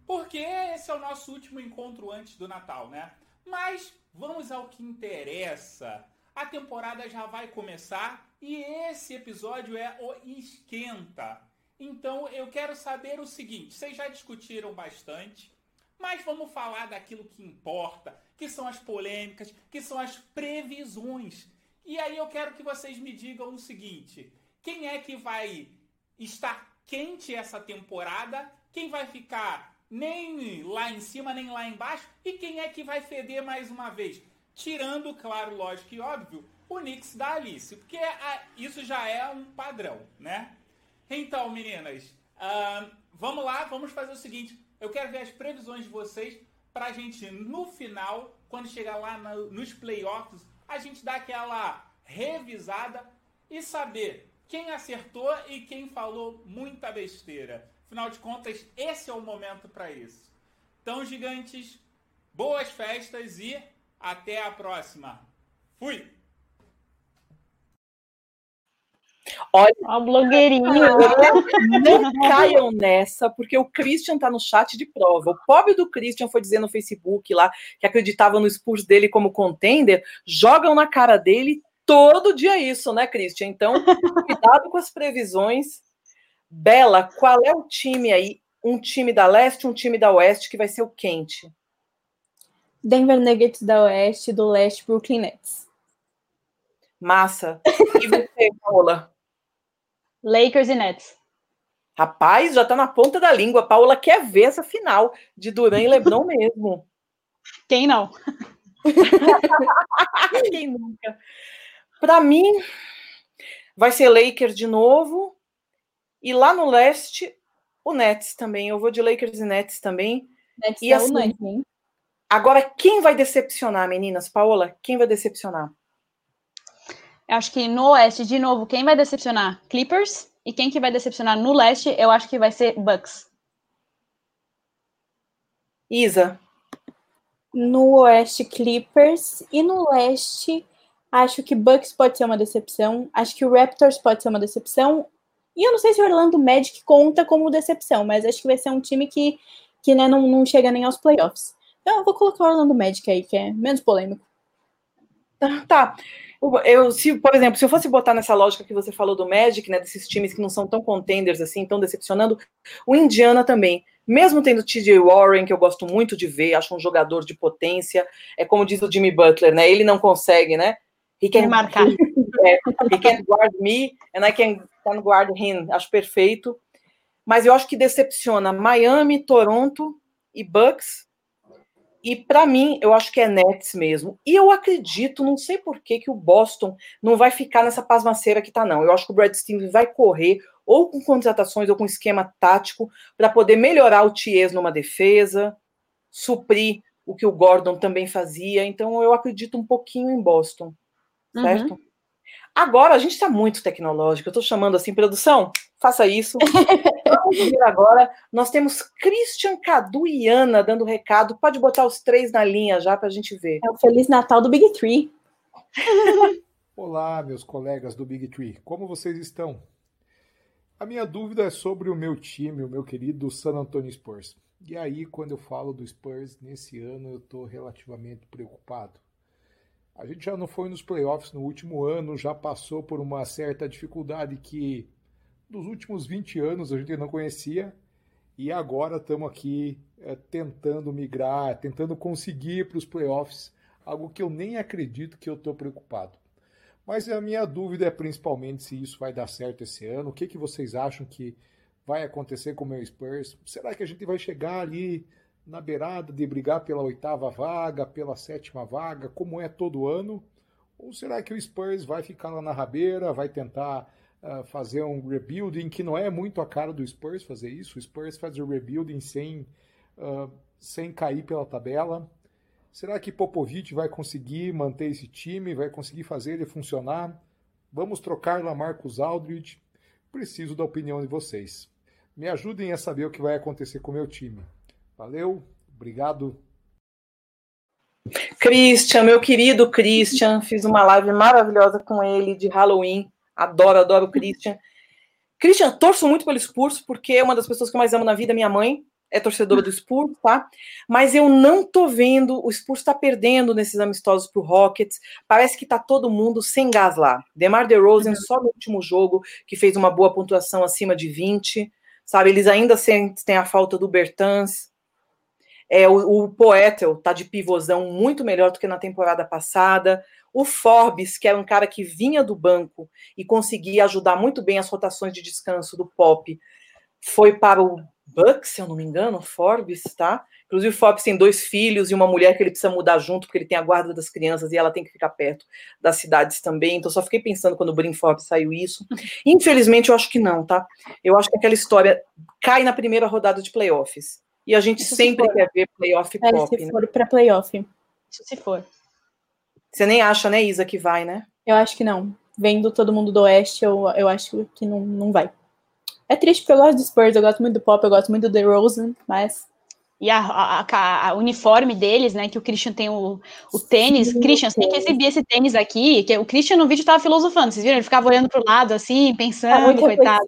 porque esse é o nosso último encontro antes do Natal, né? Mas vamos ao que interessa. A temporada já vai começar e esse episódio é o esquenta. Então eu quero saber o seguinte: vocês já discutiram bastante, mas vamos falar daquilo que importa, que são as polêmicas, que são as previsões. E aí eu quero que vocês me digam o seguinte: quem é que vai estar quente essa temporada? Quem vai ficar nem lá em cima nem lá embaixo? E quem é que vai feder mais uma vez? Tirando, claro, lógico e óbvio, o Knicks da Alice, porque a, isso já é um padrão, né? Então, meninas, uh, vamos lá, vamos fazer o seguinte. Eu quero ver as previsões de vocês pra gente, no final, quando chegar lá no, nos playoffs, a gente dar aquela revisada e saber quem acertou e quem falou muita besteira. Afinal de contas, esse é o momento para isso. Então, gigantes, boas festas e até a próxima. Fui! Olha, a blogueirinha. Não caiam nessa, porque o Christian tá no chat de prova. O pobre do Christian foi dizer no Facebook lá que acreditava no Spurs dele como contender. Jogam na cara dele todo dia isso, né, Christian? Então, cuidado com as previsões. Bela, qual é o time aí? Um time da leste, um time da oeste que vai ser o quente? Denver Nuggets da oeste, do leste, Brooklyn Nets. Massa. E você, Paola? Lakers e Nets. Rapaz, já tá na ponta da língua. A Paola quer ver essa final de Duran e Lebron mesmo. Quem não? Quem nunca? Para mim, vai ser Lakers de novo. E lá no leste, o Nets também. Eu vou de Lakers e Nets também. Nets e é assim, Nets, agora, quem vai decepcionar, meninas? Paola, quem vai decepcionar? Acho que no Oeste, de novo, quem vai decepcionar? Clippers. E quem que vai decepcionar no Leste, eu acho que vai ser Bucks. Isa. No Oeste, Clippers. E no Leste, Acho que Bucks pode ser uma decepção. Acho que o Raptors pode ser uma decepção. E eu não sei se o Orlando Magic conta como decepção, mas acho que vai ser um time que, que né, não, não chega nem aos playoffs. Então eu vou colocar o Orlando Magic aí, que é menos polêmico. Tá. Eu, se, por exemplo, se eu fosse botar nessa lógica que você falou do Magic, né, desses times que não são tão contenders assim, tão decepcionando, o Indiana também. Mesmo tendo TJ Warren, que eu gosto muito de ver, acho um jogador de potência, é como diz o Jimmy Butler, né? Ele não consegue, né? He can, marcar. É, he can guard me and I can, can guard him. Acho perfeito. Mas eu acho que decepciona Miami, Toronto e Bucks e para mim, eu acho que é Nets mesmo. E eu acredito, não sei por que, que o Boston não vai ficar nessa pasmaceira que tá, não. Eu acho que o Brad Stevens vai correr ou com contratações ou com esquema tático para poder melhorar o Ties numa defesa, suprir o que o Gordon também fazia. Então eu acredito um pouquinho em Boston, certo? Uhum. Agora, a gente está muito tecnológico. Eu estou chamando assim, produção, faça isso. Vamos ver agora. Nós temos Christian Cadu e Ana dando recado. Pode botar os três na linha já para a gente ver. É o Feliz Natal do Big Tree. Olá, meus colegas do Big Tree. Como vocês estão? A minha dúvida é sobre o meu time, o meu querido San Antonio Spurs. E aí, quando eu falo do Spurs nesse ano, eu estou relativamente preocupado. A gente já não foi nos playoffs no último ano, já passou por uma certa dificuldade que nos últimos 20 anos a gente não conhecia e agora estamos aqui é, tentando migrar, tentando conseguir para os playoffs, algo que eu nem acredito que eu estou preocupado. Mas a minha dúvida é principalmente se isso vai dar certo esse ano. O que, que vocês acham que vai acontecer com o meu Spurs? Será que a gente vai chegar ali na beirada de brigar pela oitava vaga, pela sétima vaga, como é todo ano? Ou será que o Spurs vai ficar lá na rabeira, vai tentar fazer um rebuilding, que não é muito a cara do Spurs fazer isso? O Spurs faz o rebuilding sem, uh, sem cair pela tabela. Será que Popovich vai conseguir manter esse time, vai conseguir fazer ele funcionar? Vamos trocar lá Marcos Aldridge? Preciso da opinião de vocês. Me ajudem a saber o que vai acontecer com o meu time. Valeu, obrigado. Christian, meu querido Christian, fiz uma live maravilhosa com ele de Halloween. Adoro, adoro o Christian. Christian, torço muito pelo Spurs, porque é uma das pessoas que eu mais amo na vida, minha mãe é torcedora do Spurs, tá? Mas eu não tô vendo, o Spurs tá perdendo nesses amistosos pro Rockets. Parece que tá todo mundo sem gás lá. DeMar DeRozan uhum. só no último jogo que fez uma boa pontuação acima de 20, sabe? Eles ainda têm a falta do Bertans, é, o, o Poetel tá de pivôzão muito melhor do que na temporada passada. O Forbes, que era um cara que vinha do banco e conseguia ajudar muito bem as rotações de descanso do Pop, foi para o Bucks, se eu não me engano, Forbes, tá? Inclusive, o Forbes tem dois filhos e uma mulher que ele precisa mudar junto, porque ele tem a guarda das crianças e ela tem que ficar perto das cidades também. Então, só fiquei pensando quando o Brin Forbes saiu isso. Infelizmente, eu acho que não, tá? Eu acho que aquela história cai na primeira rodada de playoffs. E a gente Isso sempre se quer ver playoff é, pop. Se né? for para playoff. Isso se for. Você nem acha, né, Isa, que vai, né? Eu acho que não. Vendo todo mundo do Oeste, eu, eu acho que não, não vai. É triste porque eu gosto do Spurs, eu gosto muito do Pop, eu gosto muito do DeRozan, mas e a, a, a, uniforme deles, né? Que o Christian tem o, o tênis. Sim, Christian, você tem que exibir esse tênis aqui. Que o Christian no vídeo tava filosofando, vocês viram? Ele ficava olhando pro lado, assim, pensando, ah, coitado.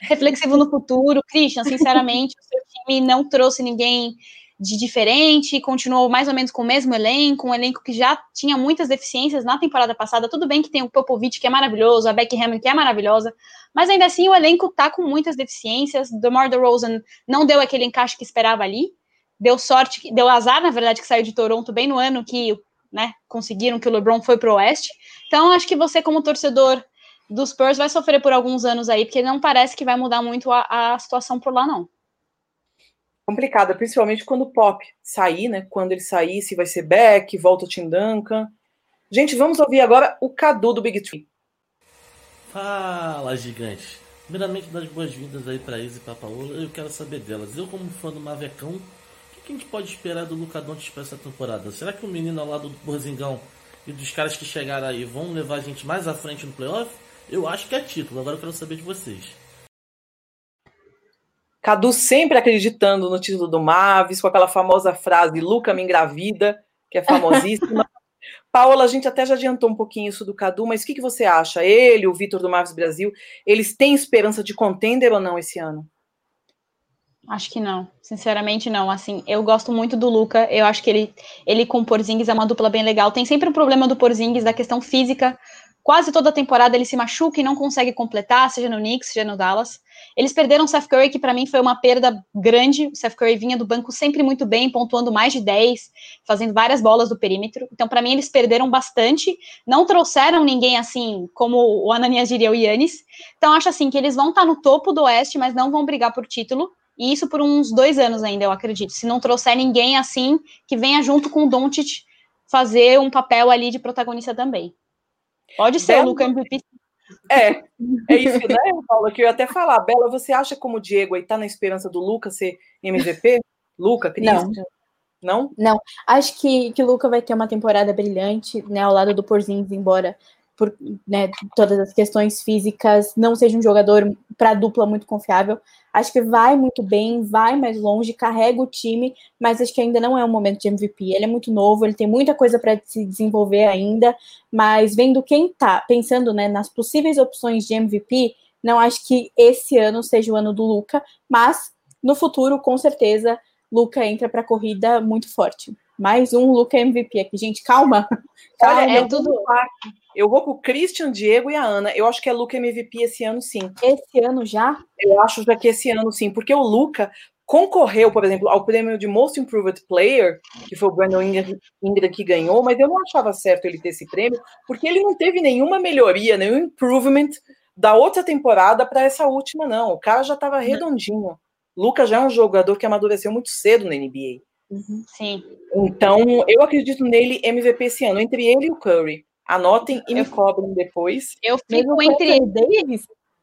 Reflexivo no futuro. Christian, sinceramente, o seu time não trouxe ninguém de diferente, continuou mais ou menos com o mesmo elenco, um elenco que já tinha muitas deficiências na temporada passada. Tudo bem que tem o Popovich, que é maravilhoso, a Becky Hammond, que é maravilhosa, mas ainda assim o elenco tá com muitas deficiências. DeMar DeRozan não deu aquele encaixe que esperava ali deu sorte, deu azar, na verdade, que saiu de Toronto bem no ano que né, conseguiram que o LeBron foi para o Oeste. Então, acho que você, como torcedor dos Spurs, vai sofrer por alguns anos aí, porque não parece que vai mudar muito a, a situação por lá, não. Complicada, principalmente quando o Pop sair, né? Quando ele sair, se vai ser Beck, volta o Tim Duncan. Gente, vamos ouvir agora o Cadu do Big Tree. Fala, gigante. Primeiramente, das boas-vindas aí para Isa e para Paola. Eu quero saber delas. Eu, como fã do Mavecão, que a gente pode esperar do Luca Doncic para essa temporada? Será que o menino ao lado do Borzingão e dos caras que chegaram aí vão levar a gente mais à frente no playoff? Eu acho que é título. Agora eu quero saber de vocês. Cadu sempre acreditando no título do Mavis, com aquela famosa frase Luca me engravida, que é famosíssima. Paula, a gente até já adiantou um pouquinho isso do Cadu, mas o que, que você acha? Ele, o Vitor do Marves Brasil, eles têm esperança de contender ou não esse ano? Acho que não, sinceramente não. Assim, eu gosto muito do Luca. Eu acho que ele, ele com o Porzingis é uma dupla bem legal. Tem sempre um problema do Porzingis da questão física. Quase toda temporada ele se machuca e não consegue completar, seja no Knicks, seja no Dallas. Eles perderam o Seth Curry, que para mim foi uma perda grande. O Seth Curry vinha do banco sempre muito bem, pontuando mais de 10, fazendo várias bolas do perímetro. Então, para mim, eles perderam bastante. Não trouxeram ninguém assim, como o Ananias diria, o Yannis. Então, acho assim que eles vão estar tá no topo do Oeste, mas não vão brigar por título. E isso por uns dois anos ainda, eu acredito. Se não trouxer ninguém assim, que venha junto com o Doncic fazer um papel ali de protagonista também. Pode ser Bela, o Luca MVP. É, é isso, né, Paula, que eu ia até falar. Bela, você acha como o Diego aí tá na esperança do Luca ser MVP? Luca, Cristian? Não. Não? Não. Acho que, que o Luca vai ter uma temporada brilhante, né, ao lado do Porzingis, embora por né, todas as questões físicas, não seja um jogador para dupla muito confiável. Acho que vai muito bem, vai mais longe, carrega o time, mas acho que ainda não é um momento de MVP. Ele é muito novo, ele tem muita coisa para se desenvolver ainda, mas vendo quem tá pensando né, nas possíveis opções de MVP, não acho que esse ano seja o ano do Luca, mas no futuro, com certeza, Luca entra para a corrida muito forte. Mais um Luca MVP aqui, gente, calma. calma Olha, é tudo. Eu vou com o Christian, Diego e a Ana. Eu acho que é Luca MVP esse ano, sim. Esse ano já? Eu acho já que esse ano, sim. Porque o Luca concorreu, por exemplo, ao prêmio de Most Improved Player, que foi o Brandon Ingram, Ingram que ganhou, mas eu não achava certo ele ter esse prêmio, porque ele não teve nenhuma melhoria, nenhum improvement da outra temporada para essa última, não. O cara já estava redondinho. Luca já é um jogador que amadureceu muito cedo na NBA. Uhum, sim. Então, eu acredito nele MVP esse ano, entre ele e o Curry. Anotem e me cobrem depois. Eu fico entre ele Davis.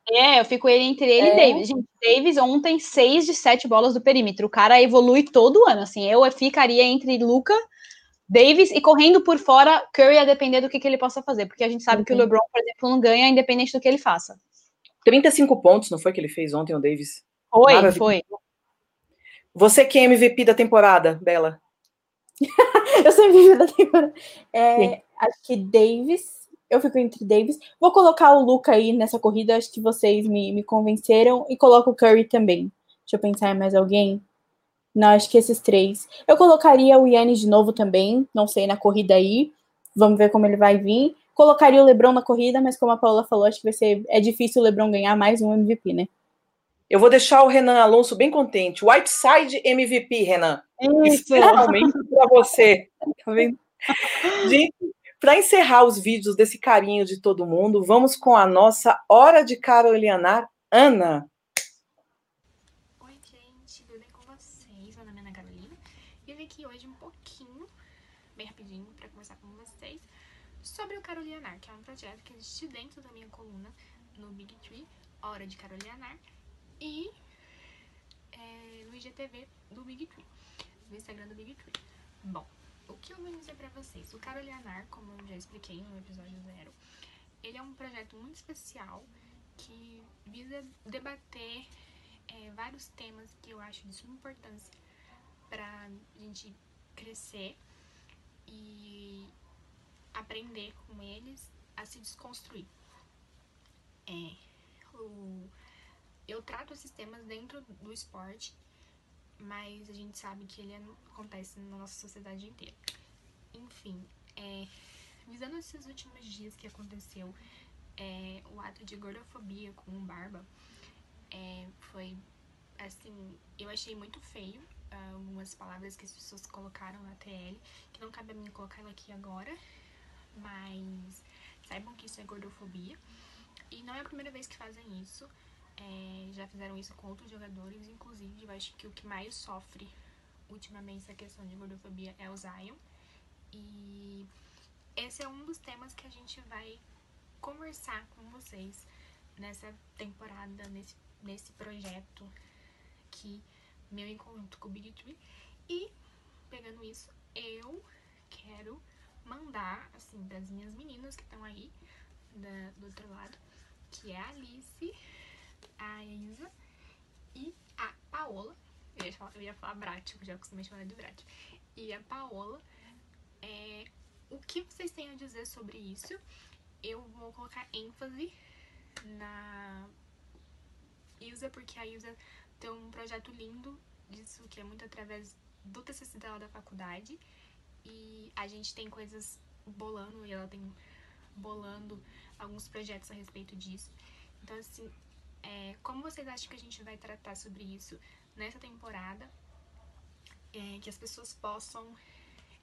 É, eu fico entre ele é. e Davis. Gente, Davis ontem, 6 de 7 bolas do perímetro. O cara evolui todo ano. Assim, eu ficaria entre Luca, Davis e correndo por fora, Curry a depender do que, que ele possa fazer. Porque a gente sabe uhum. que o uhum. LeBron, por exemplo, não ganha independente do que ele faça. 35 pontos, não foi que ele fez ontem, o Davis? Foi, Maravilha. foi. Você que é MVP da temporada, Bela? eu sou MVP da temporada. É, acho que Davis. Eu fico entre Davis. Vou colocar o Luca aí nessa corrida. Acho que vocês me, me convenceram. E coloco o Curry também. Deixa eu pensar em mais alguém. Não, acho que esses três. Eu colocaria o Yannis de novo também. Não sei, na corrida aí. Vamos ver como ele vai vir. Colocaria o Lebron na corrida, mas como a Paula falou, acho que vai ser. É difícil o Lebron ganhar mais um MVP, né? Eu vou deixar o Renan Alonso bem contente. Whiteside MVP, Renan. Isso. Especialmente para você. Tá vendo? Gente, para encerrar os vídeos desse carinho de todo mundo, vamos com a nossa Hora de Carolianar, Ana. Oi, gente, tudo bem com vocês? Meu nome é Ana Carolina e eu vim aqui hoje um pouquinho, bem rapidinho, para conversar com vocês sobre o Carolianar, que é um projeto que existe dentro da minha coluna no Big Tree, Hora de Carolianar, e é, no IGTV do Big Tree, no Instagram do Big Tree. Bom, o que eu vou dizer pra vocês? O Carolianar, como eu já expliquei no episódio zero, ele é um projeto muito especial que visa debater é, vários temas que eu acho de suma importância pra gente crescer e aprender com eles a se desconstruir. É, o, eu trato esses temas dentro do esporte mas a gente sabe que ele é, acontece na nossa sociedade inteira. Enfim, é, visando esses últimos dias que aconteceu é, o ato de gordofobia com o Barba, é, foi assim, eu achei muito feio uh, algumas palavras que as pessoas colocaram na TL, que não cabe a mim colocá-la aqui agora, mas saibam que isso é gordofobia. E não é a primeira vez que fazem isso. É, já fizeram isso com outros jogadores, inclusive eu acho que o que mais sofre ultimamente essa questão de gordofobia é o Zion. E esse é um dos temas que a gente vai conversar com vocês nessa temporada, nesse, nesse projeto que meu encontro com o Big Tree. E pegando isso, eu quero mandar, assim, das minhas meninas que estão aí da, do outro lado, que é a Alice a Isa e a Paola. Eu ia falar, eu ia falar Brat, eu já acostumei chamar de Brat. E a Paola é o que vocês têm a dizer sobre isso. Eu vou colocar ênfase na Ilza, porque a Ilza tem um projeto lindo disso, que é muito através do TCC dela da faculdade. E a gente tem coisas bolando, e ela tem bolando alguns projetos a respeito disso. Então, assim, é, como vocês acham que a gente vai tratar sobre isso nessa temporada? É, que as pessoas possam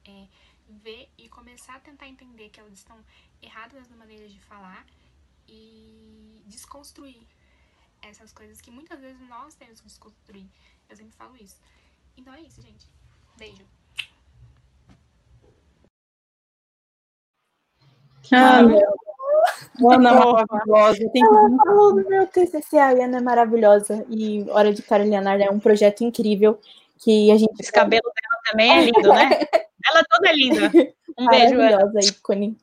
é, ver e começar a tentar entender que elas estão erradas na maneira de falar e desconstruir essas coisas que muitas vezes nós temos que desconstruir. Eu sempre falo isso. Então é isso, gente. Beijo. Ah, meu. Ana é maravilhosa. Tem que... Ela falou do meu TCC, a Ana é maravilhosa. E Hora de Carolina é um projeto incrível que a gente... Esse cabelo dela também é lindo, né? Ela toda é linda. Um beijo. Maravilhosa, ícone.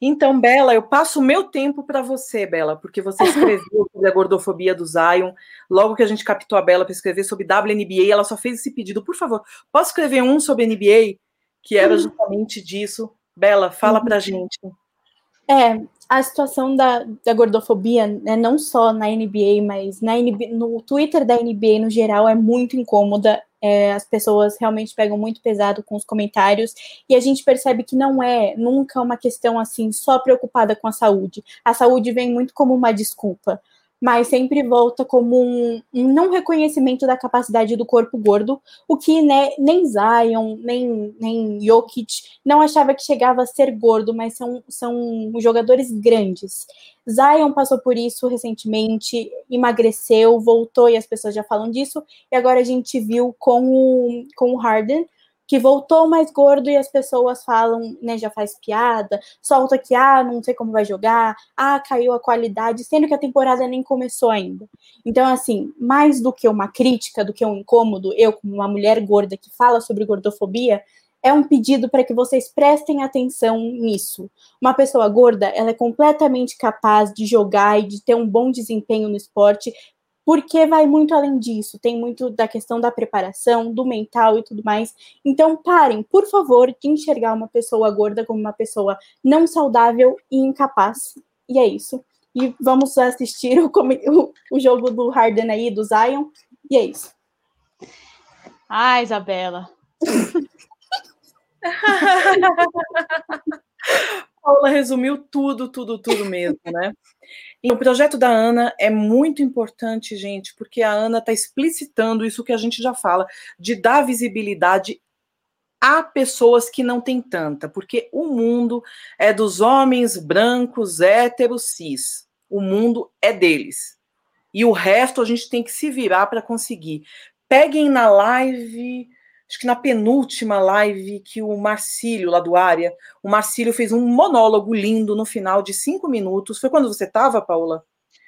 Então, Bela, eu passo o meu tempo para você, Bela, porque você escreveu sobre a gordofobia do Zion. Logo que a gente captou a Bela para escrever sobre WNBA, ela só fez esse pedido. Por favor, posso escrever um sobre NBA? Que era justamente disso. Bela, fala pra gente. É, a situação da, da gordofobia, né, não só na NBA, mas na NBA, no Twitter da NBA no geral, é muito incômoda. É, as pessoas realmente pegam muito pesado com os comentários e a gente percebe que não é nunca uma questão assim só preocupada com a saúde. A saúde vem muito como uma desculpa mas sempre volta como um, um, não reconhecimento da capacidade do corpo gordo, o que né, nem Zion, nem, nem Jokic não achava que chegava a ser gordo, mas são, são jogadores grandes. Zion passou por isso recentemente, emagreceu, voltou e as pessoas já falam disso, e agora a gente viu com o, com o Harden, que voltou mais gordo e as pessoas falam, né, já faz piada, solta que, ah, não sei como vai jogar, ah, caiu a qualidade, sendo que a temporada nem começou ainda. Então, assim, mais do que uma crítica, do que um incômodo, eu, como uma mulher gorda que fala sobre gordofobia, é um pedido para que vocês prestem atenção nisso. Uma pessoa gorda, ela é completamente capaz de jogar e de ter um bom desempenho no esporte, porque vai muito além disso, tem muito da questão da preparação, do mental e tudo mais. Então, parem, por favor, de enxergar uma pessoa gorda como uma pessoa não saudável e incapaz. E é isso. E vamos assistir o, o, o jogo do Harden aí, do Zion, e é isso. Ah, Isabela. Paula resumiu tudo, tudo, tudo mesmo, né? E o projeto da Ana é muito importante, gente, porque a Ana está explicitando isso que a gente já fala, de dar visibilidade a pessoas que não têm tanta, porque o mundo é dos homens brancos, héteros, cis. O mundo é deles. E o resto a gente tem que se virar para conseguir. Peguem na live acho que na penúltima live que o Marcílio, lá do Área, o Marcílio fez um monólogo lindo no final de cinco minutos. Foi quando você estava, Paula?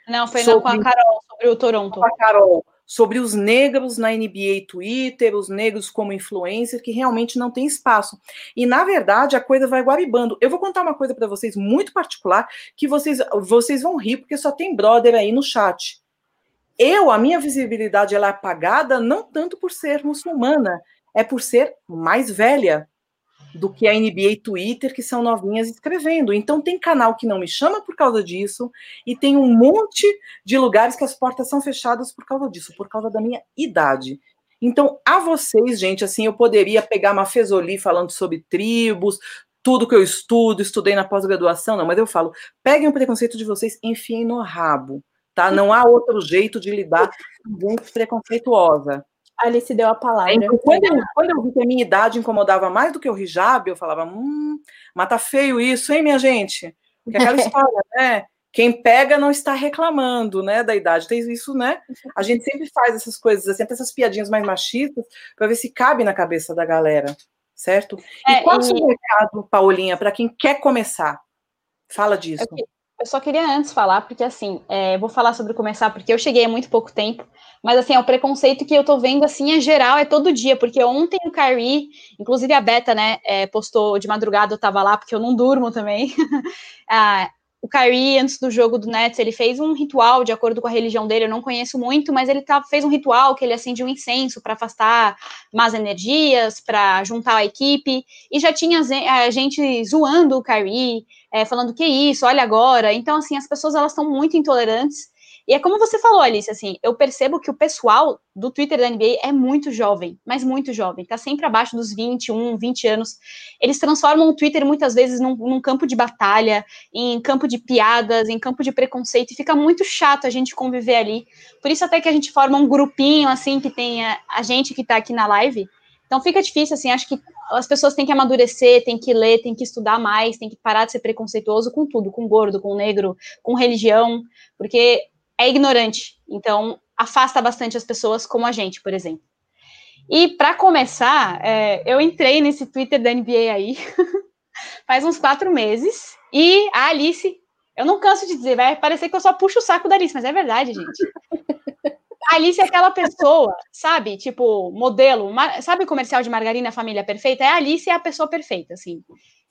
Não, foi sobre, com a Carol, sobre o Toronto. Com a Carol, sobre os negros na NBA Twitter, os negros como influencer, que realmente não tem espaço. E, na verdade, a coisa vai guaribando. Eu vou contar uma coisa para vocês muito particular, que vocês, vocês vão rir, porque só tem brother aí no chat. Eu, a minha visibilidade ela é apagada não tanto por ser muçulmana, é por ser mais velha do que a NBA Twitter, que são novinhas escrevendo. Então tem canal que não me chama por causa disso, e tem um monte de lugares que as portas são fechadas por causa disso, por causa da minha idade. Então, a vocês, gente, assim, eu poderia pegar uma Fesoli falando sobre tribos, tudo que eu estudo, estudei na pós-graduação, não, mas eu falo, peguem o preconceito de vocês, enfiem no rabo, tá? Não há outro jeito de lidar com gente preconceituosa. Alice deu a palavra. Então, quando, eu, quando eu vi que a minha idade incomodava mais do que o hijab, eu falava, hum, mas tá feio isso, hein, minha gente? Porque aquela história, né? Quem pega não está reclamando, né, da idade. Tem isso, né? A gente sempre faz essas coisas, sempre essas piadinhas mais machistas, para ver se cabe na cabeça da galera, certo? E é, qual e... é o recado, Paulinha, para quem quer começar? Fala disso. Okay. Eu só queria antes falar, porque assim, é, vou falar sobre começar, porque eu cheguei há muito pouco tempo, mas assim, é o preconceito que eu tô vendo, assim, é geral, é todo dia, porque ontem o Kyrie, inclusive a Beta, né, é, postou de madrugada, eu tava lá, porque eu não durmo também, ah, o Kyrie, antes do jogo do Nets, ele fez um ritual de acordo com a religião dele, eu não conheço muito, mas ele tá, fez um ritual que ele acende um incenso para afastar más energias, para juntar a equipe, e já tinha a gente zoando o Kyrie, é, falando que isso, olha agora. Então, assim, as pessoas elas estão muito intolerantes, e é como você falou, Alice, assim, eu percebo que o pessoal do Twitter da NBA é muito jovem, mas muito jovem, tá sempre abaixo dos 21, 20 anos. Eles transformam o Twitter muitas vezes num, num campo de batalha, em campo de piadas, em campo de preconceito, e fica muito chato a gente conviver ali. Por isso até que a gente forma um grupinho, assim, que tem a, a gente que tá aqui na live. Então fica difícil, assim, acho que as pessoas têm que amadurecer, têm que ler, têm que estudar mais, têm que parar de ser preconceituoso com tudo, com gordo, com negro, com religião, porque é ignorante. Então, afasta bastante as pessoas como a gente, por exemplo. E para começar, é, eu entrei nesse Twitter da NBA aí faz uns quatro meses e a Alice, eu não canso de dizer, vai parecer que eu só puxo o saco da Alice, mas é verdade, gente. A Alice é aquela pessoa, sabe? Tipo, modelo, sabe o comercial de margarina Família Perfeita? É a Alice é a pessoa perfeita, assim.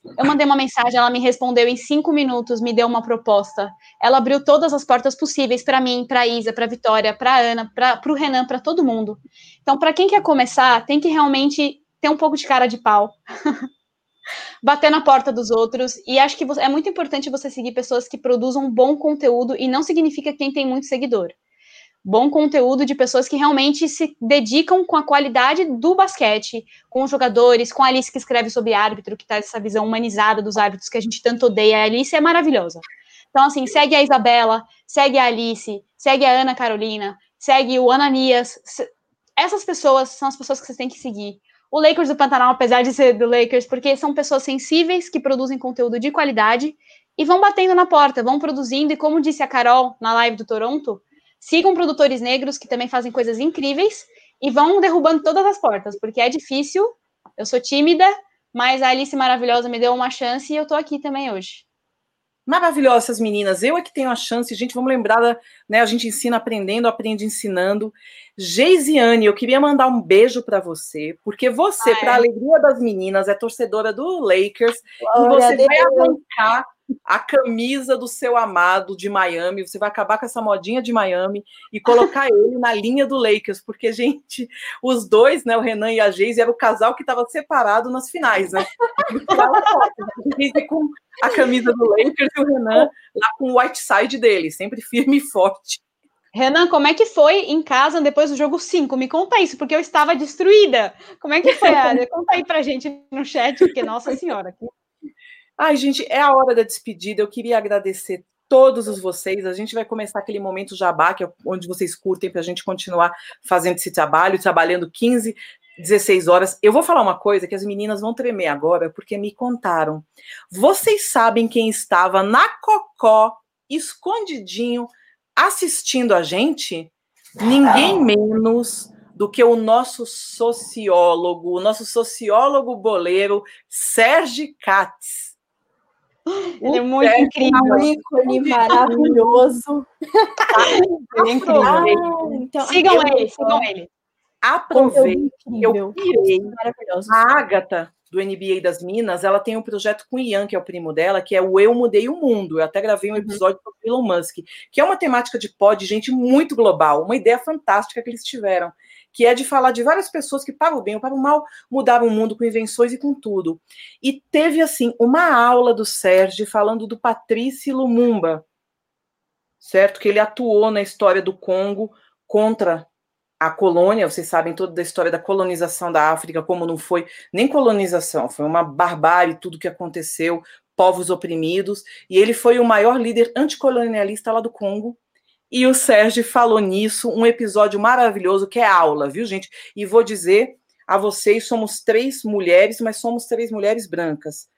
Eu mandei uma mensagem, ela me respondeu em cinco minutos, me deu uma proposta. Ela abriu todas as portas possíveis para mim, para Isa, para Vitória, para Ana, para o Renan, para todo mundo. Então, para quem quer começar, tem que realmente ter um pouco de cara de pau. Bater na porta dos outros. E acho que é muito importante você seguir pessoas que produzam bom conteúdo e não significa quem tem muito seguidor bom conteúdo de pessoas que realmente se dedicam com a qualidade do basquete, com os jogadores, com a Alice que escreve sobre árbitro, que traz essa visão humanizada dos árbitros que a gente tanto odeia. A Alice é maravilhosa. Então, assim, segue a Isabela, segue a Alice, segue a Ana Carolina, segue o Ananias. Essas pessoas são as pessoas que vocês têm que seguir. O Lakers do Pantanal, apesar de ser do Lakers, porque são pessoas sensíveis que produzem conteúdo de qualidade e vão batendo na porta, vão produzindo, e como disse a Carol na live do Toronto, Sigam produtores negros que também fazem coisas incríveis e vão derrubando todas as portas, porque é difícil. Eu sou tímida, mas a Alice Maravilhosa me deu uma chance e eu tô aqui também hoje. Maravilhosas essas meninas. Eu é que tenho a chance, gente. Vamos lembrar, né? A gente ensina aprendendo, aprende ensinando. Geisiane, eu queria mandar um beijo para você, porque você, para alegria das meninas, é torcedora do Lakers Glória e você vai arrancar a camisa do seu amado de Miami, você vai acabar com essa modinha de Miami e colocar ele na linha do Lakers, porque, gente, os dois, né, o Renan e a Geise, era o casal que estava separado nas finais, né? com a camisa do Lakers e o Renan lá com o white side dele, sempre firme e forte. Renan, como é que foi em casa depois do jogo 5? Me conta isso, porque eu estava destruída. Como é que foi? Conta aí pra gente no chat, porque, nossa senhora, que Ai, gente, é a hora da despedida. Eu queria agradecer todos os vocês. A gente vai começar aquele momento jabá, que é onde vocês curtem, para a gente continuar fazendo esse trabalho, trabalhando 15, 16 horas. Eu vou falar uma coisa que as meninas vão tremer agora, porque me contaram. Vocês sabem quem estava na Cocó, escondidinho, assistindo a gente? Ninguém menos do que o nosso sociólogo, o nosso sociólogo boleiro, Sérgio Katz. Ele é muito é incrível. Um ícone maravilhoso. ele é incrível. Ah, então, sigam eu, ele, sigam ele. Aproveite. Eu pirei. A Agatha, do NBA das Minas, ela tem um projeto com o Ian, que é o primo dela, que é o Eu Mudei o Mundo. Eu até gravei um uhum. episódio uhum. sobre Elon Musk, que é uma temática de pod, gente, muito global, uma ideia fantástica que eles tiveram que é de falar de várias pessoas que, para o bem ou para o mal, mudaram o mundo com invenções e com tudo. E teve, assim, uma aula do Sérgio falando do Patrício Lumumba, certo? Que ele atuou na história do Congo contra a colônia, vocês sabem toda a história da colonização da África, como não foi nem colonização, foi uma barbárie tudo que aconteceu, povos oprimidos, e ele foi o maior líder anticolonialista lá do Congo, e o Sérgio falou nisso, um episódio maravilhoso que é aula, viu, gente? E vou dizer a vocês: somos três mulheres, mas somos três mulheres brancas.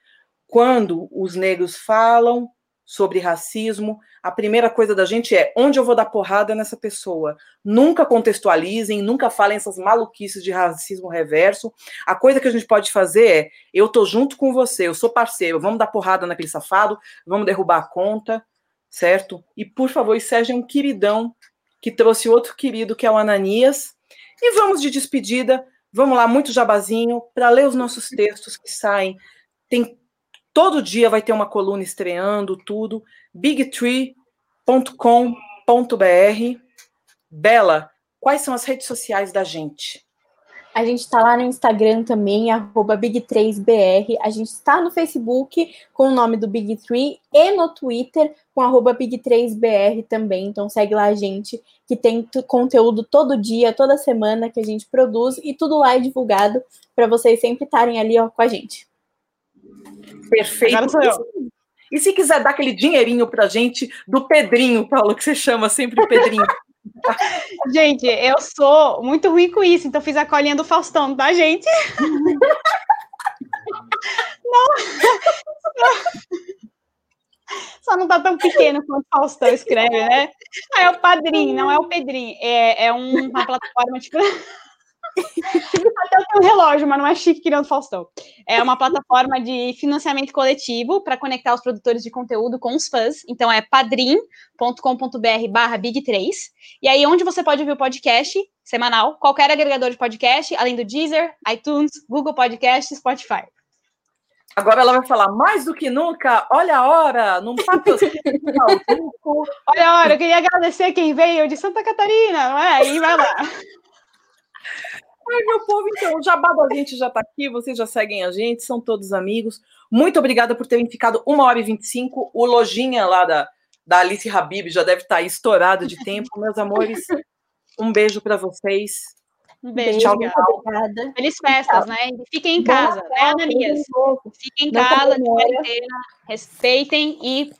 Quando os negros falam sobre racismo, a primeira coisa da gente é onde eu vou dar porrada nessa pessoa. Nunca contextualizem, nunca falem essas maluquices de racismo reverso. A coisa que a gente pode fazer é: eu tô junto com você, eu sou parceiro, vamos dar porrada naquele safado, vamos derrubar a conta certo? E por favor, seja um queridão que trouxe outro querido que é o Ananias. E vamos de despedida. Vamos lá, muito jabazinho, para ler os nossos textos que saem. Tem todo dia vai ter uma coluna estreando, tudo. bigtree.com.br. Bela, quais são as redes sociais da gente? A gente está lá no Instagram também, arroba Big3BR. A gente está no Facebook com o nome do Big 3 e no Twitter com arroba Big3BR também. Então segue lá a gente, que tem conteúdo todo dia, toda semana que a gente produz e tudo lá é divulgado para vocês sempre estarem ali ó, com a gente. Perfeito. E se quiser dar aquele dinheirinho pra gente do Pedrinho, Paulo, que você chama sempre Pedrinho. gente, eu sou muito ruim com isso, então fiz a colinha do Faustão, tá, gente? não. Só não tá tão pequeno quanto o Faustão escreve, né? Ah, é o padrinho, não é o Pedrinho. É, é uma plataforma tipo. Até tenho um relógio, mas não é chique criando Faustão. É uma plataforma de financiamento coletivo para conectar os produtores de conteúdo com os fãs. Então é padrim.com.br barra Big3. E aí, onde você pode ouvir o podcast semanal, qualquer agregador de podcast, além do Deezer, iTunes, Google Podcast, Spotify. Agora ela vai falar mais do que nunca. Olha a hora, não patrocínio. Olha a hora, eu queria agradecer quem veio de Santa Catarina, não é? E vai lá. Ai, meu povo, então, o Jabá da gente já está aqui, vocês já seguem a gente, são todos amigos. Muito obrigada por terem ficado uma hora e 25. O lojinha lá da, da Alice Habib já deve estar tá estourado de tempo. Meus amores, um beijo para vocês. Um beijo, tchau, obrigada. Feliz festas, né? Fiquem em casa, Boa né, Ananias? Fiquem em casa, de quarentena, respeitem e